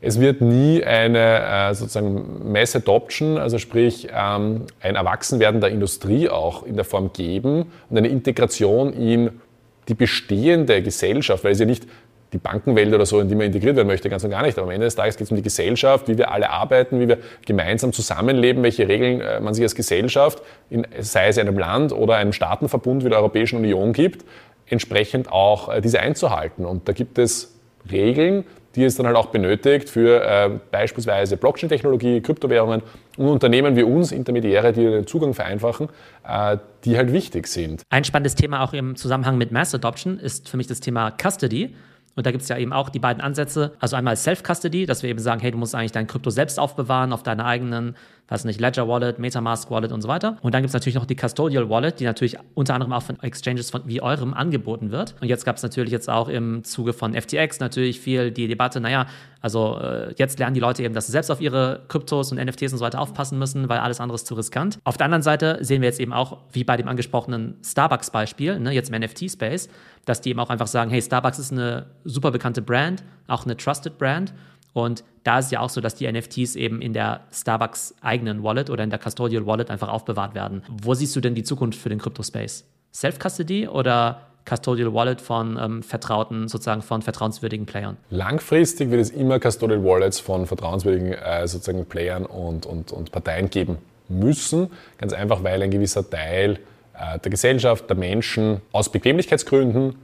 es wird nie eine äh, sozusagen Mass Adoption, also sprich ähm, ein Erwachsenwerden der Industrie auch in der Form geben und eine Integration in die bestehende Gesellschaft, weil es ja nicht die Bankenwelt oder so, in die man integriert werden möchte, ganz und gar nicht. Aber am Ende des Tages geht es um die Gesellschaft, wie wir alle arbeiten, wie wir gemeinsam zusammenleben, welche Regeln äh, man sich als Gesellschaft, in, sei es einem Land oder einem Staatenverbund wie der Europäischen Union gibt, entsprechend auch äh, diese einzuhalten. Und da gibt es Regeln, die es dann halt auch benötigt für äh, beispielsweise Blockchain-Technologie, Kryptowährungen und Unternehmen wie uns, Intermediäre, die den Zugang vereinfachen, äh, die halt wichtig sind. Ein spannendes Thema auch im Zusammenhang mit Mass Adoption ist für mich das Thema Custody. Und da gibt es ja eben auch die beiden Ansätze. Also einmal Self-Custody, dass wir eben sagen, hey, du musst eigentlich dein Krypto selbst aufbewahren auf deiner eigenen weiß nicht, Ledger Wallet, Metamask Wallet und so weiter. Und dann gibt es natürlich noch die Custodial Wallet, die natürlich unter anderem auch von Exchanges von, wie eurem angeboten wird. Und jetzt gab es natürlich jetzt auch im Zuge von FTX natürlich viel die Debatte, naja, also äh, jetzt lernen die Leute eben, dass sie selbst auf ihre Kryptos und NFTs und so weiter aufpassen müssen, weil alles andere ist zu riskant. Auf der anderen Seite sehen wir jetzt eben auch, wie bei dem angesprochenen Starbucks-Beispiel, ne, jetzt im NFT-Space, dass die eben auch einfach sagen, hey, Starbucks ist eine super bekannte Brand, auch eine Trusted Brand und da ist ja auch so, dass die NFTs eben in der Starbucks eigenen Wallet oder in der Custodial Wallet einfach aufbewahrt werden. Wo siehst du denn die Zukunft für den Crypto-Space? Self-Custody oder Custodial Wallet von ähm, vertrauten, sozusagen von vertrauenswürdigen Playern? Langfristig wird es immer Custodial Wallets von vertrauenswürdigen äh, sozusagen Playern und, und, und Parteien geben müssen. Ganz einfach, weil ein gewisser Teil äh, der Gesellschaft, der Menschen aus Bequemlichkeitsgründen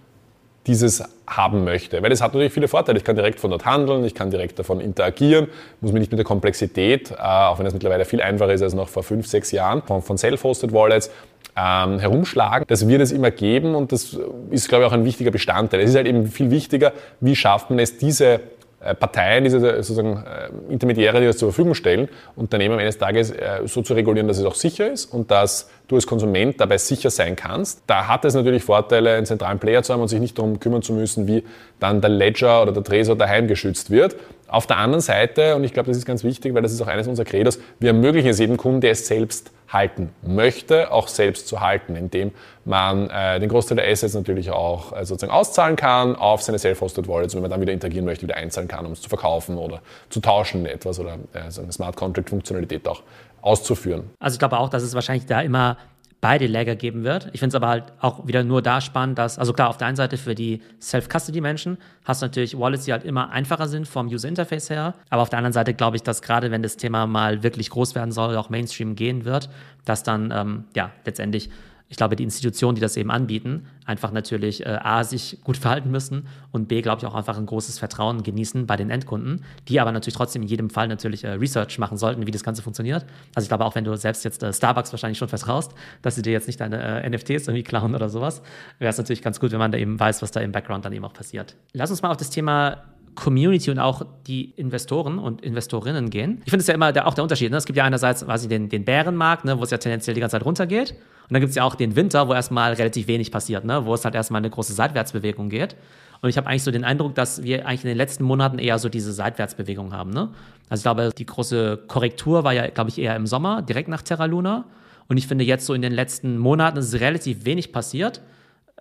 dieses haben möchte. Weil es hat natürlich viele Vorteile. Ich kann direkt von dort handeln, ich kann direkt davon interagieren, muss mich nicht mit der Komplexität, äh, auch wenn es mittlerweile viel einfacher ist als noch vor fünf, sechs Jahren, von, von Self-Hosted Wallets, ähm, herumschlagen. Das wird es immer geben und das ist, glaube ich, auch ein wichtiger Bestandteil. Es ist halt eben viel wichtiger, wie schafft man es, diese Parteien, diese sozusagen äh, Intermediäre, die das zur Verfügung stellen, Unternehmen des Tages äh, so zu regulieren, dass es auch sicher ist und dass du als Konsument dabei sicher sein kannst. Da hat es natürlich Vorteile, einen zentralen Player zu haben und sich nicht darum kümmern zu müssen, wie dann der Ledger oder der Tresor daheim geschützt wird. Auf der anderen Seite, und ich glaube, das ist ganz wichtig, weil das ist auch eines unserer Credos, wir ermöglichen es jedem Kunden, der es selbst halten möchte, auch selbst zu halten, indem man äh, den Großteil der Assets natürlich auch äh, sozusagen auszahlen kann auf seine Self-Hosted Wallets, wenn man dann wieder interagieren möchte, wieder einzahlen kann, um es zu verkaufen oder zu tauschen etwas oder äh, so eine Smart Contract Funktionalität auch auszuführen. Also ich glaube auch, dass es wahrscheinlich da immer beide Lager geben wird. Ich finde es aber halt auch wieder nur da spannend, dass, also klar, auf der einen Seite für die Self-Custody-Menschen hast du natürlich Wallets, die halt immer einfacher sind vom User-Interface her. Aber auf der anderen Seite glaube ich, dass gerade wenn das Thema mal wirklich groß werden soll, auch Mainstream gehen wird, dass dann, ähm, ja, letztendlich ich glaube, die Institutionen, die das eben anbieten, einfach natürlich äh, A, sich gut verhalten müssen und B, glaube ich, auch einfach ein großes Vertrauen genießen bei den Endkunden, die aber natürlich trotzdem in jedem Fall natürlich äh, Research machen sollten, wie das Ganze funktioniert. Also ich glaube, auch wenn du selbst jetzt äh, Starbucks wahrscheinlich schon vertraust, dass sie dir jetzt nicht deine äh, NFTs irgendwie klauen oder sowas, wäre es natürlich ganz gut, wenn man da eben weiß, was da im Background dann eben auch passiert. Lass uns mal auf das Thema Community und auch die Investoren und Investorinnen gehen. Ich finde es ja immer der, auch der Unterschied. Ne? Es gibt ja einerseits quasi den, den Bärenmarkt, ne, wo es ja tendenziell die ganze Zeit runtergeht. Und dann gibt es ja auch den Winter, wo erstmal relativ wenig passiert, ne? wo es halt erstmal eine große Seitwärtsbewegung geht. Und ich habe eigentlich so den Eindruck, dass wir eigentlich in den letzten Monaten eher so diese Seitwärtsbewegung haben. Ne? Also ich glaube, die große Korrektur war ja, glaube ich, eher im Sommer, direkt nach Terra Luna. Und ich finde jetzt so in den letzten Monaten ist relativ wenig passiert.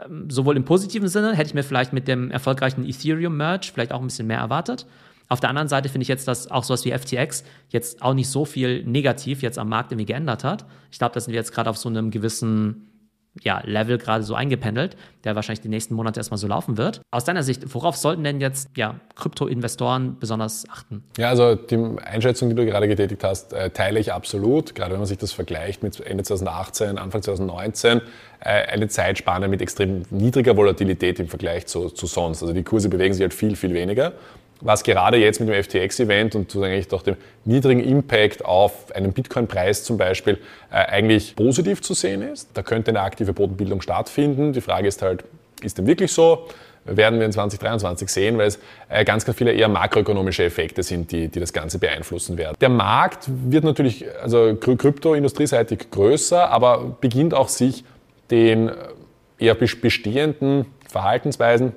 Ähm, sowohl im positiven Sinne, hätte ich mir vielleicht mit dem erfolgreichen Ethereum-Merge vielleicht auch ein bisschen mehr erwartet. Auf der anderen Seite finde ich jetzt, dass auch sowas wie FTX jetzt auch nicht so viel negativ jetzt am Markt irgendwie geändert hat. Ich glaube, da sind wir jetzt gerade auf so einem gewissen ja, Level gerade so eingependelt, der wahrscheinlich die nächsten Monate erstmal so laufen wird. Aus deiner Sicht, worauf sollten denn jetzt ja, Krypto-Investoren besonders achten? Ja, also die Einschätzung, die du gerade getätigt hast, äh, teile ich absolut. Gerade wenn man sich das vergleicht mit Ende 2018, Anfang 2019, äh, eine Zeitspanne mit extrem niedriger Volatilität im Vergleich zu, zu sonst. Also die Kurse bewegen sich halt viel, viel weniger was gerade jetzt mit dem FTX-Event und eigentlich doch dem niedrigen Impact auf einen Bitcoin-Preis zum Beispiel äh, eigentlich positiv zu sehen ist. Da könnte eine aktive Bodenbildung stattfinden. Die Frage ist halt, ist dem wirklich so? Werden wir in 2023 sehen, weil es äh, ganz, ganz viele eher makroökonomische Effekte sind, die, die das Ganze beeinflussen werden. Der Markt wird natürlich, also krypto-industrieseitig größer, aber beginnt auch sich den äh, eher bestehenden Verhaltensweisen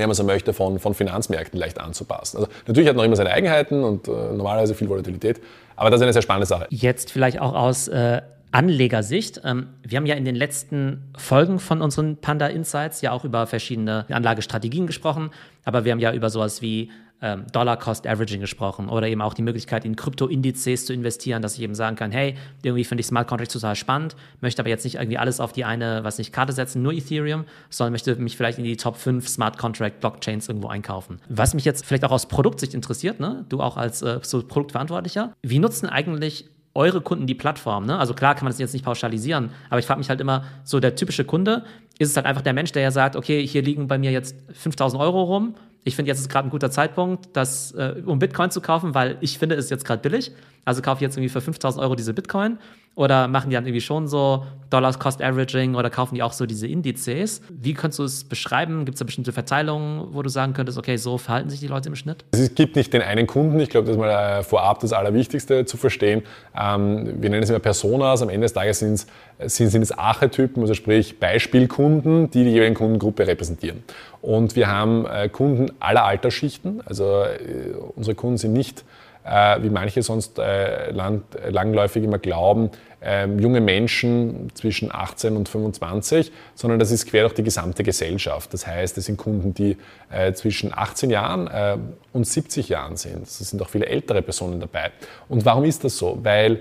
wenn man so möchte, von, von Finanzmärkten leicht anzupassen. Also natürlich hat noch immer seine Eigenheiten und äh, normalerweise viel Volatilität, aber das ist eine sehr spannende Sache. Jetzt vielleicht auch aus äh, Anlegersicht. Ähm, wir haben ja in den letzten Folgen von unseren Panda Insights ja auch über verschiedene Anlagestrategien gesprochen, aber wir haben ja über sowas wie ähm, Dollar Cost Averaging gesprochen oder eben auch die Möglichkeit, in Krypto-Indizes zu investieren, dass ich eben sagen kann, hey, irgendwie finde ich Smart Contracts total spannend, möchte aber jetzt nicht irgendwie alles auf die eine, was nicht Karte setzen, nur Ethereum, sondern möchte mich vielleicht in die Top 5 Smart Contract Blockchains irgendwo einkaufen. Was mich jetzt vielleicht auch aus Produktsicht interessiert, ne? du auch als äh, so Produktverantwortlicher, wie nutzen eigentlich eure Kunden die Plattform. Ne? Also klar kann man das jetzt nicht pauschalisieren, aber ich frage mich halt immer, so der typische Kunde, ist es halt einfach der Mensch, der ja sagt, okay, hier liegen bei mir jetzt 5000 Euro rum ich finde, jetzt ist gerade ein guter Zeitpunkt, das, äh, um Bitcoin zu kaufen, weil ich finde, es ist jetzt gerade billig. Also kaufe ich jetzt irgendwie für 5000 Euro diese Bitcoin. Oder machen die dann irgendwie schon so Dollars Cost Averaging oder kaufen die auch so diese Indizes? Wie könntest du es beschreiben? Gibt es da bestimmte Verteilungen, wo du sagen könntest, okay, so verhalten sich die Leute im Schnitt? Es gibt nicht den einen Kunden. Ich glaube, das ist mal äh, vorab das Allerwichtigste zu verstehen. Ähm, wir nennen es immer Personas. Am Ende des Tages sind es, sind, sind es Archetypen, also sprich Beispielkunden, die die jeweilige Kundengruppe repräsentieren. Und wir haben äh, Kunden aller Altersschichten. Also äh, unsere Kunden sind nicht äh, wie manche sonst äh, langläufig immer glauben, äh, junge Menschen zwischen 18 und 25, sondern das ist quer durch die gesamte Gesellschaft. Das heißt, es sind Kunden, die äh, zwischen 18 Jahren äh, und 70 Jahren sind. Es sind auch viele ältere Personen dabei. Und warum ist das so? Weil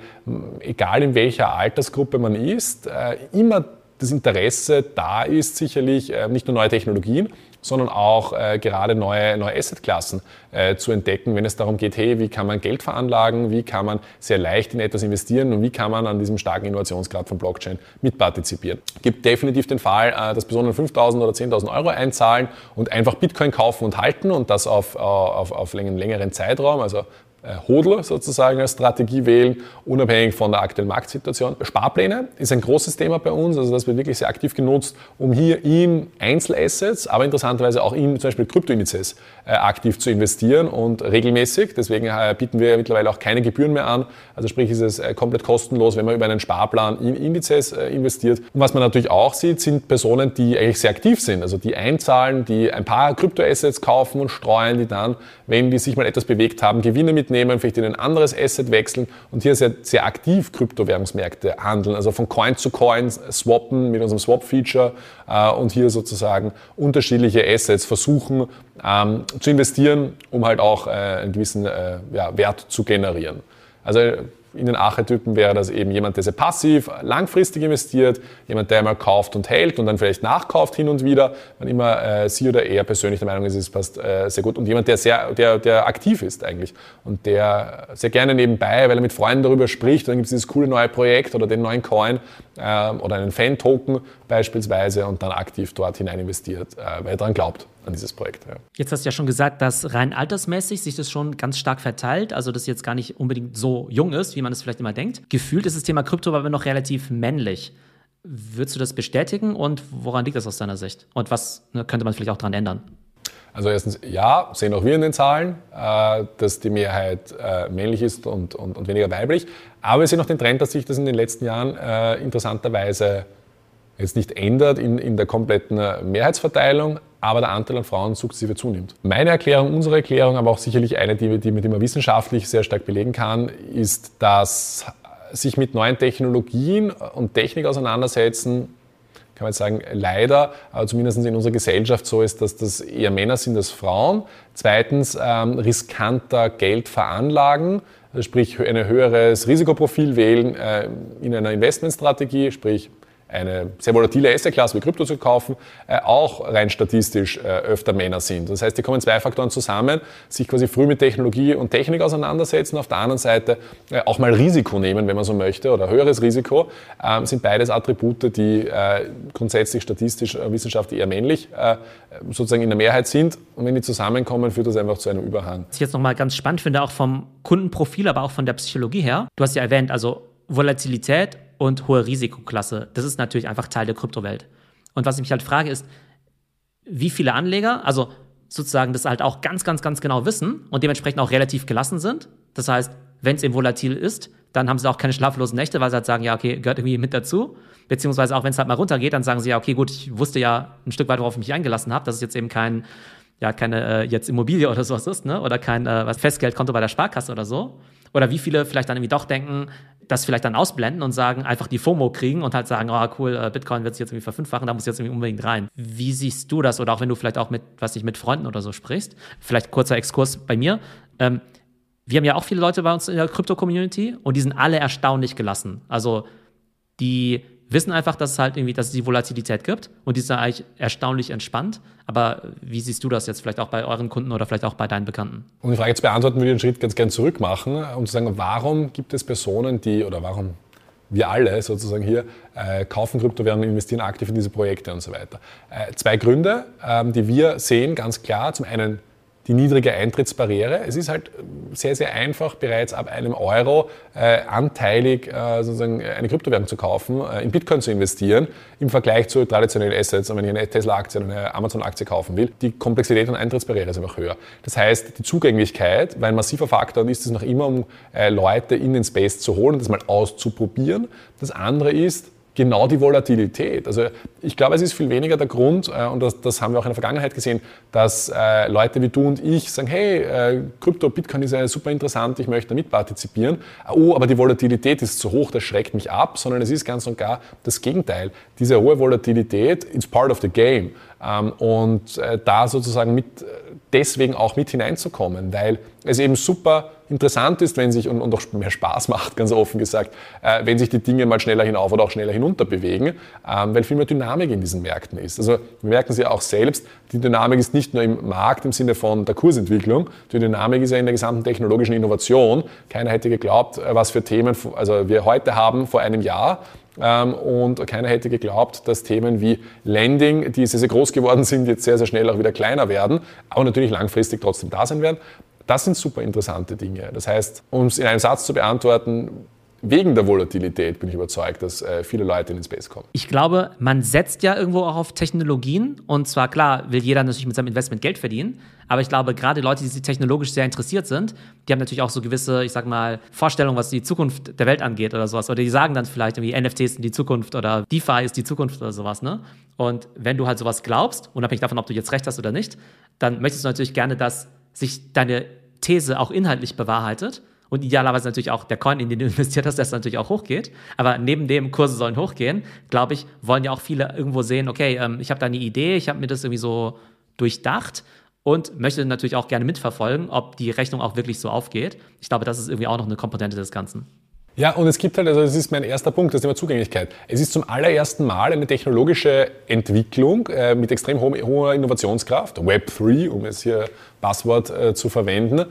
egal in welcher Altersgruppe man ist, äh, immer das Interesse da ist, sicherlich äh, nicht nur neue Technologien, sondern auch äh, gerade neue, neue Assetklassen äh, zu entdecken, wenn es darum geht, hey, wie kann man Geld veranlagen, wie kann man sehr leicht in etwas investieren und wie kann man an diesem starken Innovationsgrad von Blockchain mitpartizipieren. Es gibt definitiv den Fall, dass Personen 5.000 oder 10.000 Euro einzahlen und einfach Bitcoin kaufen und halten und das auf, auf, auf einen längeren Zeitraum, also Hodler sozusagen als Strategie wählen, unabhängig von der aktuellen Marktsituation. Sparpläne ist ein großes Thema bei uns, also das wird wirklich sehr aktiv genutzt, um hier in Einzelassets, aber interessanterweise auch in zum Beispiel Kryptoindizes äh, aktiv zu investieren und regelmäßig. Deswegen äh, bieten wir mittlerweile auch keine Gebühren mehr an. Also sprich ist es komplett kostenlos, wenn man über einen Sparplan in Indizes investiert. Und was man natürlich auch sieht, sind Personen, die eigentlich sehr aktiv sind, also die einzahlen, die ein paar Kryptoassets kaufen und streuen, die dann, wenn die sich mal etwas bewegt haben, Gewinne mitnehmen mitnehmen, vielleicht in ein anderes Asset wechseln und hier sehr, sehr aktiv Kryptowährungsmärkte handeln, also von Coin zu Coin swappen mit unserem Swap-Feature äh, und hier sozusagen unterschiedliche Assets versuchen ähm, zu investieren, um halt auch äh, einen gewissen äh, ja, Wert zu generieren. Also in den Archetypen wäre das eben jemand, der sehr passiv, langfristig investiert, jemand, der einmal kauft und hält und dann vielleicht nachkauft hin und wieder, wann immer äh, sie oder er persönlich der Meinung ist, es passt äh, sehr gut. Und jemand, der sehr, der, der aktiv ist eigentlich und der sehr gerne nebenbei, weil er mit Freunden darüber spricht, dann gibt es dieses coole neue Projekt oder den neuen Coin äh, oder einen Fan-Token beispielsweise und dann aktiv dort hinein investiert, äh, weil er daran glaubt an dieses Projekt. Ja. Jetzt hast du ja schon gesagt, dass rein altersmäßig sich das schon ganz stark verteilt, also dass jetzt gar nicht unbedingt so jung ist, wie man es vielleicht immer denkt. Gefühlt ist das Thema Krypto aber noch relativ männlich. Würdest du das bestätigen und woran liegt das aus deiner Sicht? Und was ne, könnte man vielleicht auch daran ändern? Also erstens, ja, sehen auch wir in den Zahlen, äh, dass die Mehrheit äh, männlich ist und, und, und, weniger weiblich. Aber wir sehen auch den Trend, dass sich das in den letzten Jahren äh, interessanterweise jetzt nicht ändert in, in der kompletten Mehrheitsverteilung, aber der Anteil an Frauen sukzessive zunimmt. Meine Erklärung, unsere Erklärung, aber auch sicherlich eine, die, die, die man wissenschaftlich sehr stark belegen kann, ist, dass sich mit neuen Technologien und Technik auseinandersetzen, kann man jetzt sagen, leider, aber zumindest in unserer Gesellschaft so ist, dass das eher Männer sind als Frauen. Zweitens, ähm, riskanter Geld veranlagen, sprich ein höheres Risikoprofil wählen äh, in einer Investmentstrategie, sprich eine sehr volatile Asset-Klasse wie Krypto zu kaufen, äh, auch rein statistisch äh, öfter Männer sind. Das heißt, hier kommen zwei Faktoren zusammen, sich quasi früh mit Technologie und Technik auseinandersetzen, auf der anderen Seite äh, auch mal Risiko nehmen, wenn man so möchte, oder höheres Risiko, ähm, sind beides Attribute, die äh, grundsätzlich statistisch äh, wissenschaftlich eher männlich äh, sozusagen in der Mehrheit sind. Und wenn die zusammenkommen, führt das einfach zu einem Überhang. Was ich jetzt nochmal ganz spannend finde, auch vom Kundenprofil, aber auch von der Psychologie her. Du hast ja erwähnt, also Volatilität und hohe Risikoklasse. Das ist natürlich einfach Teil der Kryptowelt. Und was ich mich halt frage, ist, wie viele Anleger, also sozusagen das halt auch ganz, ganz, ganz genau wissen und dementsprechend auch relativ gelassen sind. Das heißt, wenn es eben volatil ist, dann haben sie auch keine schlaflosen Nächte, weil sie halt sagen, ja, okay, gehört irgendwie mit dazu. Beziehungsweise auch wenn es halt mal runtergeht, dann sagen sie ja, okay, gut, ich wusste ja ein Stück weit, worauf ich mich eingelassen habe, dass es jetzt eben kein, ja, keine äh, jetzt Immobilie oder sowas ist, ne? Oder kein äh, Festgeldkonto bei der Sparkasse oder so. Oder wie viele vielleicht dann irgendwie doch denken, das vielleicht dann ausblenden und sagen, einfach die FOMO kriegen und halt sagen, oh cool, äh, Bitcoin wird sich jetzt irgendwie verfünffachen, da muss jetzt irgendwie unbedingt rein. Wie siehst du das? Oder auch wenn du vielleicht auch mit, was ich mit Freunden oder so sprichst, vielleicht kurzer Exkurs bei mir. Ähm, wir haben ja auch viele Leute bei uns in der Krypto-Community und die sind alle erstaunlich gelassen. Also die wissen einfach, dass es halt irgendwie, dass es die Volatilität gibt und die sind eigentlich erstaunlich entspannt. Aber wie siehst du das jetzt vielleicht auch bei euren Kunden oder vielleicht auch bei deinen Bekannten? Um die Frage zu beantworten, würde ich einen Schritt ganz gern zurück machen, um zu sagen, warum gibt es Personen, die oder warum wir alle sozusagen hier äh, kaufen Kryptowährungen, investieren aktiv in diese Projekte und so weiter. Äh, zwei Gründe, ähm, die wir sehen, ganz klar. Zum einen die niedrige Eintrittsbarriere. Es ist halt sehr, sehr einfach, bereits ab einem Euro äh, anteilig äh, sozusagen eine Kryptowährung zu kaufen, äh, in Bitcoin zu investieren, im Vergleich zu traditionellen Assets. Und wenn ich eine Tesla-Aktie oder eine Amazon-Aktie kaufen will, die Komplexität und Eintrittsbarriere ist einfach höher. Das heißt, die Zugänglichkeit war ein massiver Faktor und ist es noch immer, um äh, Leute in den Space zu holen und das mal auszuprobieren. Das andere ist, genau die Volatilität. Also ich glaube, es ist viel weniger der Grund, äh, und das, das, haben wir auch in der Vergangenheit gesehen, dass äh, Leute wie du und ich sagen, hey, äh, Krypto, Bitcoin ist ja super interessant, ich möchte da mitpartizipieren. Oh, aber die Volatilität ist zu hoch, das schreckt mich ab, sondern es ist ganz und gar das Gegenteil. Diese hohe Volatilität, it's part of the game. Ähm, und äh, da sozusagen mit, deswegen auch mit hineinzukommen, weil es eben super interessant ist, wenn sich, und, und auch mehr Spaß macht, ganz offen gesagt, äh, wenn sich die Dinge mal schneller hinauf oder auch schneller hinunter bewegen, ähm, weil viel mehr Dynamik in diesen Märkten ist. Also wir merken Sie auch selbst, die Dynamik ist nicht nur im Markt im Sinne von der Kursentwicklung, die Dynamik ist ja in der gesamten technologischen Innovation. Keiner hätte geglaubt, äh, was für Themen also wir heute haben vor einem Jahr. Ähm, und keiner hätte geglaubt, dass Themen wie Lending, die sehr, sehr groß geworden sind, jetzt sehr, sehr schnell auch wieder kleiner werden, aber natürlich langfristig trotzdem da sein werden. Das sind super interessante Dinge. Das heißt, um es in einem Satz zu beantworten, wegen der Volatilität bin ich überzeugt, dass äh, viele Leute in den Space kommen. Ich glaube, man setzt ja irgendwo auch auf Technologien und zwar klar will jeder natürlich mit seinem Investment Geld verdienen, aber ich glaube, gerade Leute, die technologisch sehr interessiert sind, die haben natürlich auch so gewisse, ich sag mal, Vorstellungen, was die Zukunft der Welt angeht oder sowas. Oder die sagen dann vielleicht irgendwie, NFTs sind die Zukunft oder DeFi ist die Zukunft oder sowas, ne? Und wenn du halt sowas glaubst, unabhängig davon, ob du jetzt recht hast oder nicht, dann möchtest du natürlich gerne, dass sich deine These auch inhaltlich bewahrheitet und idealerweise natürlich auch der Coin, in den du investiert hast, dass er natürlich auch hochgeht. Aber neben dem Kurse sollen hochgehen, glaube ich, wollen ja auch viele irgendwo sehen, okay, ähm, ich habe da eine Idee, ich habe mir das irgendwie so durchdacht und möchte natürlich auch gerne mitverfolgen, ob die Rechnung auch wirklich so aufgeht. Ich glaube, das ist irgendwie auch noch eine Komponente des Ganzen. Ja, und es gibt halt, also das ist mein erster Punkt, das Thema Zugänglichkeit. Es ist zum allerersten Mal eine technologische Entwicklung äh, mit extrem hoher Innovationskraft, Web3, um es hier Passwort äh, zu verwenden,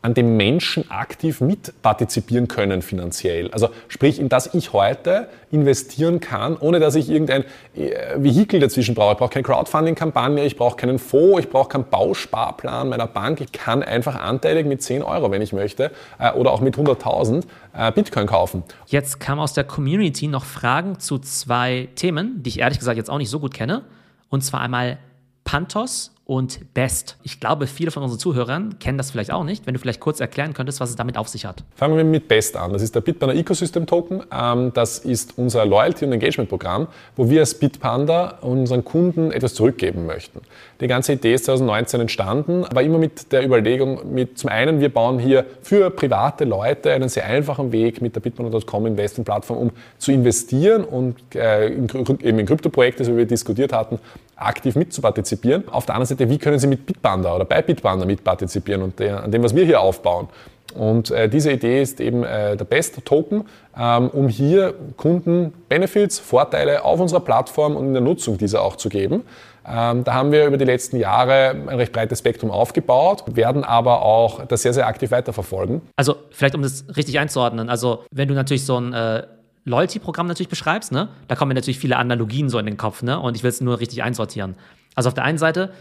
an dem Menschen aktiv mitpartizipieren können finanziell. Also sprich, in das ich heute investieren kann, ohne dass ich irgendein äh, Vehikel dazwischen brauche. Ich brauche keine Crowdfunding-Kampagne, ich brauche keinen Fonds, ich brauche keinen Bausparplan meiner Bank. Ich kann einfach anteilig mit 10 Euro, wenn ich möchte, äh, oder auch mit 100.000 äh, Bitcoin kaufen. Jetzt kam aus der Community noch Fragen zu zwei Themen, die ich ehrlich gesagt jetzt auch nicht so gut kenne. Und zwar einmal Pantos und Best. Ich glaube, viele von unseren Zuhörern kennen das vielleicht auch nicht. Wenn du vielleicht kurz erklären könntest, was es damit auf sich hat. Fangen wir mit Best an. Das ist der Bitpanda Ecosystem Token. Ähm, das ist unser Loyalty- und Engagement-Programm, wo wir als Bitpanda unseren Kunden etwas zurückgeben möchten. Die ganze Idee ist 2019 entstanden, aber immer mit der Überlegung, mit zum einen, wir bauen hier für private Leute einen sehr einfachen Weg mit der bitpanda.com Investing-Plattform, um zu investieren und äh, eben in Kryptoprojekte, so wie wir diskutiert hatten, aktiv mitzupartizipieren. Auf der anderen Seite, wie können Sie mit Bitpanda oder bei Bitpanda mitpartizipieren und der, an dem, was wir hier aufbauen. Und äh, diese Idee ist eben äh, der Best Token, ähm, um hier Kunden Benefits, Vorteile auf unserer Plattform und in der Nutzung dieser auch zu geben. Ähm, da haben wir über die letzten Jahre ein recht breites Spektrum aufgebaut, werden aber auch das sehr, sehr aktiv weiterverfolgen. Also vielleicht, um das richtig einzuordnen, also wenn du natürlich so ein äh Loyalty-Programm natürlich beschreibst, ne, da kommen mir natürlich viele Analogien so in den Kopf, ne, und ich will es nur richtig einsortieren. Also auf der einen Seite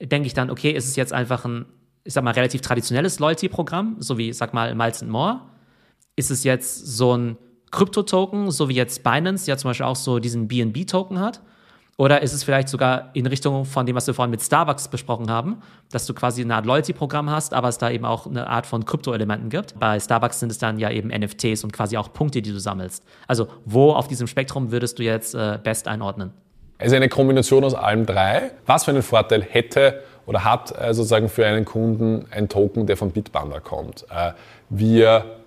denke ich dann, okay, ist es jetzt einfach ein, ich sag mal, relativ traditionelles Loyalty-Programm, so wie, sag mal, Miles More? Ist es jetzt so ein Krypto-Token, so wie jetzt Binance ja zum Beispiel auch so diesen BNB-Token hat? Oder ist es vielleicht sogar in Richtung von dem, was wir vorhin mit Starbucks besprochen haben, dass du quasi eine Art Loyalty-Programm hast, aber es da eben auch eine Art von Krypto-Elementen gibt. Bei Starbucks sind es dann ja eben NFTs und quasi auch Punkte, die du sammelst. Also wo auf diesem Spektrum würdest du jetzt äh, best einordnen? Also eine Kombination aus allem drei. Was für einen Vorteil hätte oder hat äh, sozusagen für einen Kunden ein Token, der von Bitpanda kommt? Äh, wir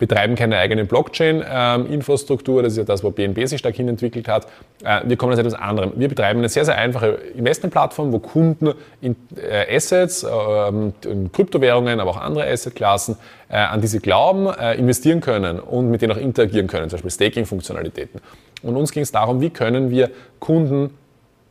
betreiben keine eigene Blockchain-Infrastruktur. Das ist ja das, wo BNB sich stark hinentwickelt hat. Äh, wir kommen aus etwas anderem. Wir betreiben eine sehr, sehr einfache Investmentplattform, wo Kunden in äh, Assets, ähm, in Kryptowährungen, aber auch andere Assetklassen äh, an diese glauben, investieren können und mit denen auch interagieren können, zum Beispiel Staking-Funktionalitäten. Und uns ging es darum, wie können wir Kunden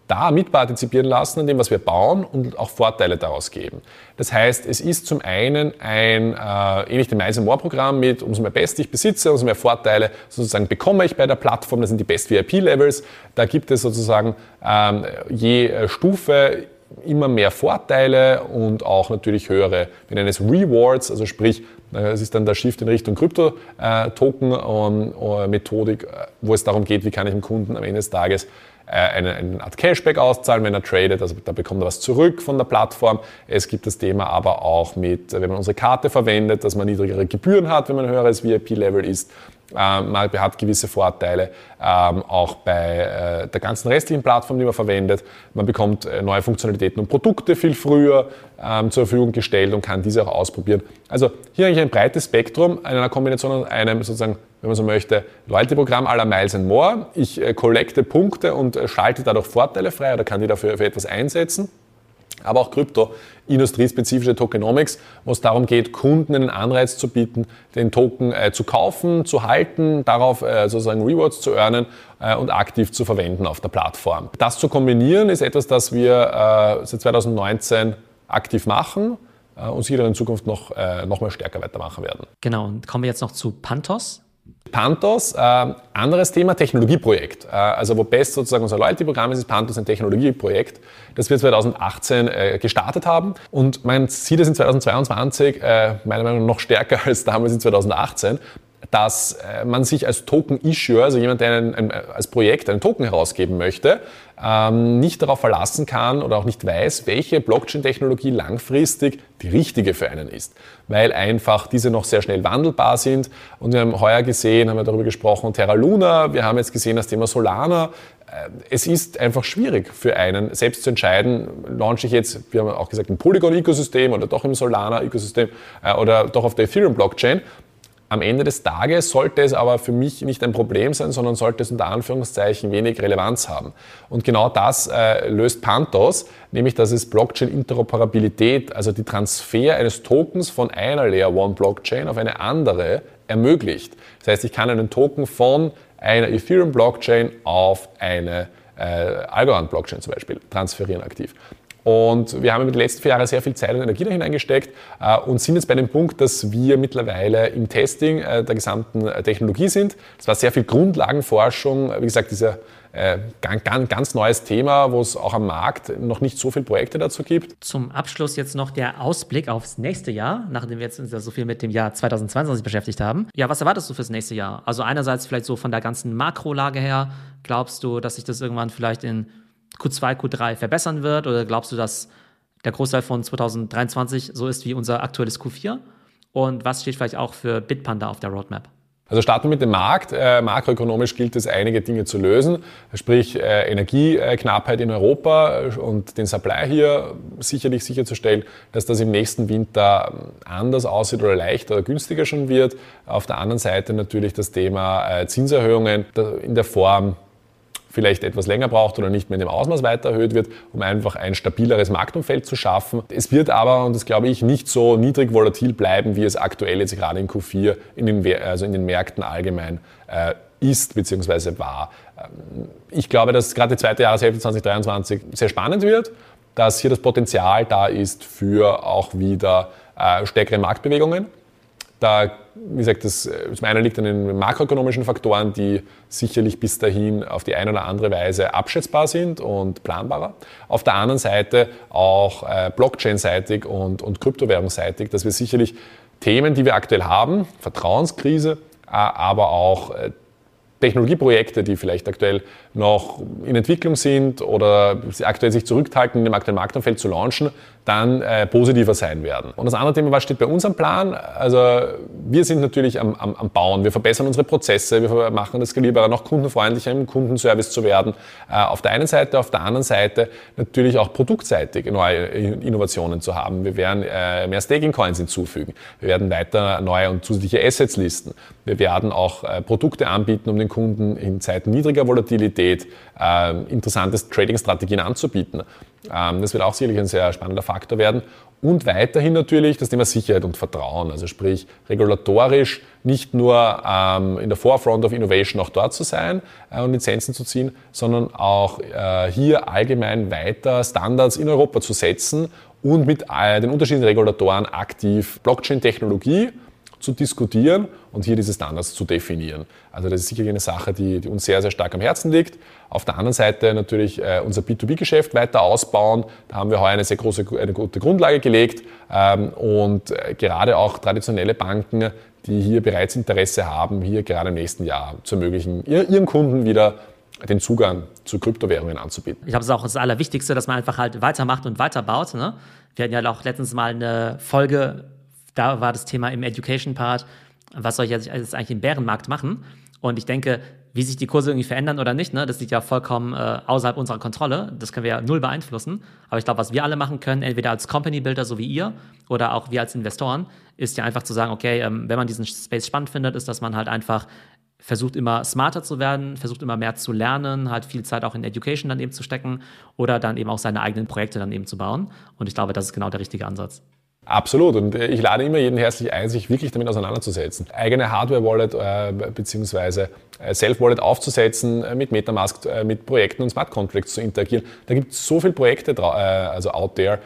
da mitpartizipieren lassen an dem, was wir bauen und auch Vorteile daraus geben. Das heißt, es ist zum einen ein äh, ähnlich dem Miles More Programm mit umso mehr Best ich besitze, umso mehr Vorteile sozusagen bekomme ich bei der Plattform. Das sind die Best VIP Levels. Da gibt es sozusagen ähm, je äh, Stufe immer mehr Vorteile und auch natürlich höhere, wir nennen es Rewards, also sprich, äh, es ist dann der Shift in Richtung Krypto-Token-Methodik, ähm, äh, wo es darum geht, wie kann ich dem Kunden am Ende des Tages eine, eine Art Cashback auszahlen, wenn er tradet. Also da bekommt er was zurück von der Plattform. Es gibt das Thema aber auch mit, wenn man unsere Karte verwendet, dass man niedrigere Gebühren hat, wenn man ein höheres VIP-Level ist. Ähm, man hat gewisse Vorteile ähm, auch bei äh, der ganzen restlichen Plattform, die man verwendet. Man bekommt äh, neue Funktionalitäten und Produkte viel früher ähm, zur Verfügung gestellt und kann diese auch ausprobieren. Also hier eigentlich ein breites Spektrum in einer Kombination aus einem sozusagen, wenn man so möchte, Loyalty-Programm aller Miles and More. Ich äh, collecte Punkte und äh, schalte dadurch Vorteile frei oder kann die dafür für etwas einsetzen. Aber auch Krypto, industriespezifische Tokenomics, wo es darum geht, Kunden einen Anreiz zu bieten, den Token äh, zu kaufen, zu halten, darauf äh, sozusagen Rewards zu earnen äh, und aktiv zu verwenden auf der Plattform. Das zu kombinieren ist etwas, das wir äh, seit 2019 aktiv machen äh, und sicher in Zukunft noch, äh, noch mal stärker weitermachen werden. Genau, und kommen wir jetzt noch zu Pantos. Pantos, äh, anderes Thema, Technologieprojekt. Äh, also wo Best sozusagen unser Loyalty-Programm ist, ist Pantos ein Technologieprojekt, das wir 2018 äh, gestartet haben. Und mein Ziel ist in 2022 äh, meiner Meinung nach noch stärker als damals in 2018 dass äh, man sich als Token-Issuer, also jemand, der einen, ein, als Projekt einen Token herausgeben möchte, ähm, nicht darauf verlassen kann oder auch nicht weiß, welche Blockchain-Technologie langfristig die richtige für einen ist, weil einfach diese noch sehr schnell wandelbar sind. Und wir haben heuer gesehen, haben wir darüber gesprochen, Terra Luna, wir haben jetzt gesehen das Thema Solana. Äh, es ist einfach schwierig für einen, selbst zu entscheiden, launche ich jetzt, wir haben auch gesagt, im Polygon-Ökosystem oder doch im Solana-Ökosystem äh, oder doch auf der Ethereum-Blockchain. Am Ende des Tages sollte es aber für mich nicht ein Problem sein, sondern sollte es unter Anführungszeichen wenig Relevanz haben. Und genau das äh, löst Pantos, nämlich dass es Blockchain-Interoperabilität, also die Transfer eines Tokens von einer Layer One Blockchain auf eine andere ermöglicht. Das heißt, ich kann einen Token von einer Ethereum Blockchain auf eine äh, Algorand Blockchain zum Beispiel transferieren aktiv. Und wir haben über die letzten vier Jahre sehr viel Zeit und Energie da hineingesteckt äh, und sind jetzt bei dem Punkt, dass wir mittlerweile im Testing äh, der gesamten äh, Technologie sind. Es war sehr viel Grundlagenforschung, wie gesagt, dieser äh, ganz, ganz neues Thema, wo es auch am Markt noch nicht so viele Projekte dazu gibt. Zum Abschluss jetzt noch der Ausblick aufs nächste Jahr, nachdem wir jetzt so viel mit dem Jahr 2022 beschäftigt haben. Ja, was erwartest du fürs nächste Jahr? Also einerseits vielleicht so von der ganzen Makrolage her, glaubst du, dass sich das irgendwann vielleicht in Q2, Q3 verbessern wird? Oder glaubst du, dass der Großteil von 2023 so ist wie unser aktuelles Q4? Und was steht vielleicht auch für Bitpanda auf der Roadmap? Also starten wir mit dem Markt. Äh, makroökonomisch gilt es, einige Dinge zu lösen, sprich äh, Energieknappheit in Europa äh, und den Supply hier sicherlich sicherzustellen, dass das im nächsten Winter ähm, anders aussieht oder leichter oder günstiger schon wird. Auf der anderen Seite natürlich das Thema äh, Zinserhöhungen in der Form vielleicht etwas länger braucht oder nicht mehr in dem Ausmaß weiter erhöht wird, um einfach ein stabileres Marktumfeld zu schaffen. Es wird aber, und das glaube ich, nicht so niedrig volatil bleiben, wie es aktuell jetzt gerade in Q4 in den, also in den Märkten allgemein äh, ist bzw. war. Ähm, ich glaube, dass gerade die zweite Jahreshälfte 2023 sehr spannend wird, dass hier das Potenzial da ist für auch wieder äh, stärkere Marktbewegungen. Da, wie gesagt, das äh, zum einen liegt an den makroökonomischen Faktoren, die sicherlich bis dahin auf die eine oder andere Weise abschätzbar sind und planbarer. Auf der anderen Seite auch äh, Blockchain-seitig und, und Kryptowährungsseitig, dass wir sicherlich Themen, die wir aktuell haben, Vertrauenskrise, aber auch äh, Technologieprojekte, die vielleicht aktuell noch in Entwicklung sind oder aktuell sich zurückhalten, in dem aktuellen Marktumfeld zu launchen, dann äh, positiver sein werden. Und das andere Thema, was steht bei uns am Plan? Also wir sind natürlich am, am, am Bauen, wir verbessern unsere Prozesse, wir machen das skalierbarer, noch kundenfreundlicher im Kundenservice zu werden. Äh, auf der einen Seite, auf der anderen Seite natürlich auch produktseitig neue Innovationen zu haben. Wir werden äh, mehr Staking Coins hinzufügen. Wir werden weiter neue und zusätzliche Assets listen. Wir werden auch äh, Produkte anbieten, um den Kunden in Zeiten niedriger Volatilität äh, interessante Trading-Strategien anzubieten. Ähm, das wird auch sicherlich ein sehr spannender Faktor werden. Und weiterhin natürlich das Thema Sicherheit und Vertrauen, also sprich regulatorisch nicht nur ähm, in der Forefront of Innovation auch dort zu sein äh, und Lizenzen zu ziehen, sondern auch äh, hier allgemein weiter Standards in Europa zu setzen und mit äh, den unterschiedlichen Regulatoren aktiv Blockchain-Technologie zu diskutieren und hier diese Standards zu definieren. Also das ist sicherlich eine Sache, die, die uns sehr, sehr stark am Herzen liegt. Auf der anderen Seite natürlich äh, unser B2B-Geschäft weiter ausbauen. Da haben wir heuer eine sehr große, eine gute Grundlage gelegt ähm, und äh, gerade auch traditionelle Banken, die hier bereits Interesse haben, hier gerade im nächsten Jahr zu ermöglichen, ihren Kunden wieder den Zugang zu Kryptowährungen anzubieten. Ich glaube, es ist auch das Allerwichtigste, dass man einfach halt weitermacht und weiterbaut. Ne? Wir hatten ja auch letztens mal eine Folge da war das Thema im Education-Part, was soll ich jetzt eigentlich im Bärenmarkt machen? Und ich denke, wie sich die Kurse irgendwie verändern oder nicht, ne, das liegt ja vollkommen äh, außerhalb unserer Kontrolle. Das können wir ja null beeinflussen. Aber ich glaube, was wir alle machen können, entweder als Company-Builder, so wie ihr, oder auch wir als Investoren, ist ja einfach zu sagen, okay, ähm, wenn man diesen Space spannend findet, ist, dass man halt einfach versucht immer smarter zu werden, versucht immer mehr zu lernen, halt viel Zeit auch in Education dann eben zu stecken oder dann eben auch seine eigenen Projekte dann eben zu bauen. Und ich glaube, das ist genau der richtige Ansatz. Absolut. Und äh, ich lade immer jeden herzlich ein, sich wirklich damit auseinanderzusetzen. Eigene Hardware-Wallet äh, bzw. Äh, Self-Wallet aufzusetzen, äh, mit Metamask, äh, mit Projekten und Smart Contracts zu interagieren. Da gibt es so viele Projekte äh, also out there,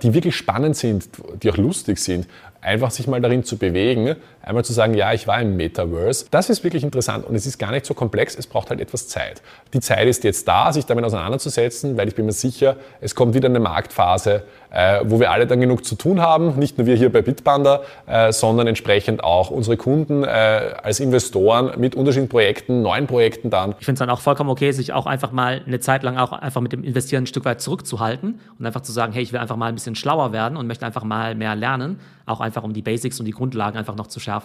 die wirklich spannend sind, die auch lustig sind einfach sich mal darin zu bewegen, einmal zu sagen, ja, ich war im Metaverse. Das ist wirklich interessant und es ist gar nicht so komplex, es braucht halt etwas Zeit. Die Zeit ist jetzt da, sich damit auseinanderzusetzen, weil ich bin mir sicher, es kommt wieder eine Marktphase, äh, wo wir alle dann genug zu tun haben, nicht nur wir hier bei Bitpanda, äh, sondern entsprechend auch unsere Kunden äh, als Investoren mit unterschiedlichen Projekten, neuen Projekten dann. Ich finde es dann auch vollkommen okay, sich auch einfach mal eine Zeit lang auch einfach mit dem Investieren ein Stück weit zurückzuhalten und einfach zu sagen, hey, ich will einfach mal ein bisschen schlauer werden und möchte einfach mal mehr lernen, auch einfach um die Basics und die Grundlagen einfach noch zu schärfen.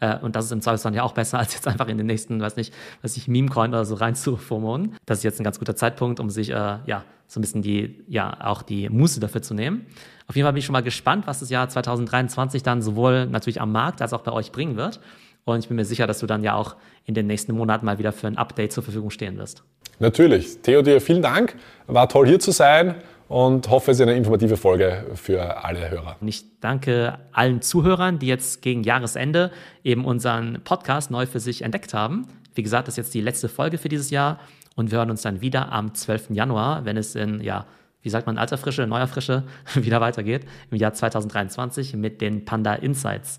Äh, und das ist im Zweifelsfall ja auch besser, als jetzt einfach in den nächsten, weiß nicht, was ich Meme-Coin oder so reinzuformulen. Das ist jetzt ein ganz guter Zeitpunkt, um sich, äh, ja, so ein bisschen die, ja, auch die Muße dafür zu nehmen. Auf jeden Fall bin ich schon mal gespannt, was das Jahr 2023 dann sowohl natürlich am Markt als auch bei euch bringen wird. Und ich bin mir sicher, dass du dann ja auch in den nächsten Monaten mal wieder für ein Update zur Verfügung stehen wirst. Natürlich. Theo, dir vielen Dank. War toll hier zu sein und hoffe, es ist eine informative Folge für alle Hörer. Ich danke allen Zuhörern, die jetzt gegen Jahresende eben unseren Podcast neu für sich entdeckt haben. Wie gesagt, das ist jetzt die letzte Folge für dieses Jahr und wir hören uns dann wieder am 12. Januar, wenn es in, ja, wie sagt man, alter Frische, neuer Frische wieder weitergeht, im Jahr 2023 mit den Panda Insights.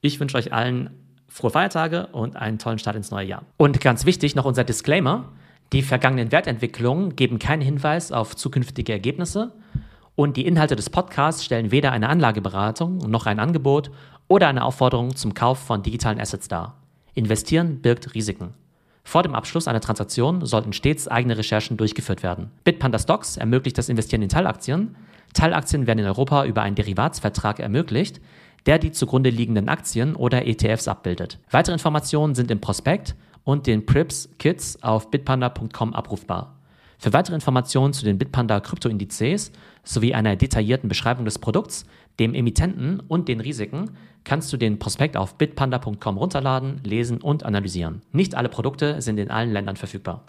Ich wünsche euch allen frohe Feiertage und einen tollen Start ins neue Jahr. Und ganz wichtig noch unser Disclaimer. Die vergangenen Wertentwicklungen geben keinen Hinweis auf zukünftige Ergebnisse und die Inhalte des Podcasts stellen weder eine Anlageberatung noch ein Angebot oder eine Aufforderung zum Kauf von digitalen Assets dar. Investieren birgt Risiken. Vor dem Abschluss einer Transaktion sollten stets eigene Recherchen durchgeführt werden. Bitpanda Stocks ermöglicht das Investieren in Teilaktien. Teilaktien werden in Europa über einen Derivatsvertrag ermöglicht, der die zugrunde liegenden Aktien oder ETFs abbildet. Weitere Informationen sind im Prospekt und den Prips Kits auf bitpanda.com abrufbar. Für weitere Informationen zu den Bitpanda Kryptoindizes sowie einer detaillierten Beschreibung des Produkts, dem Emittenten und den Risiken kannst du den Prospekt auf bitpanda.com runterladen, lesen und analysieren. Nicht alle Produkte sind in allen Ländern verfügbar.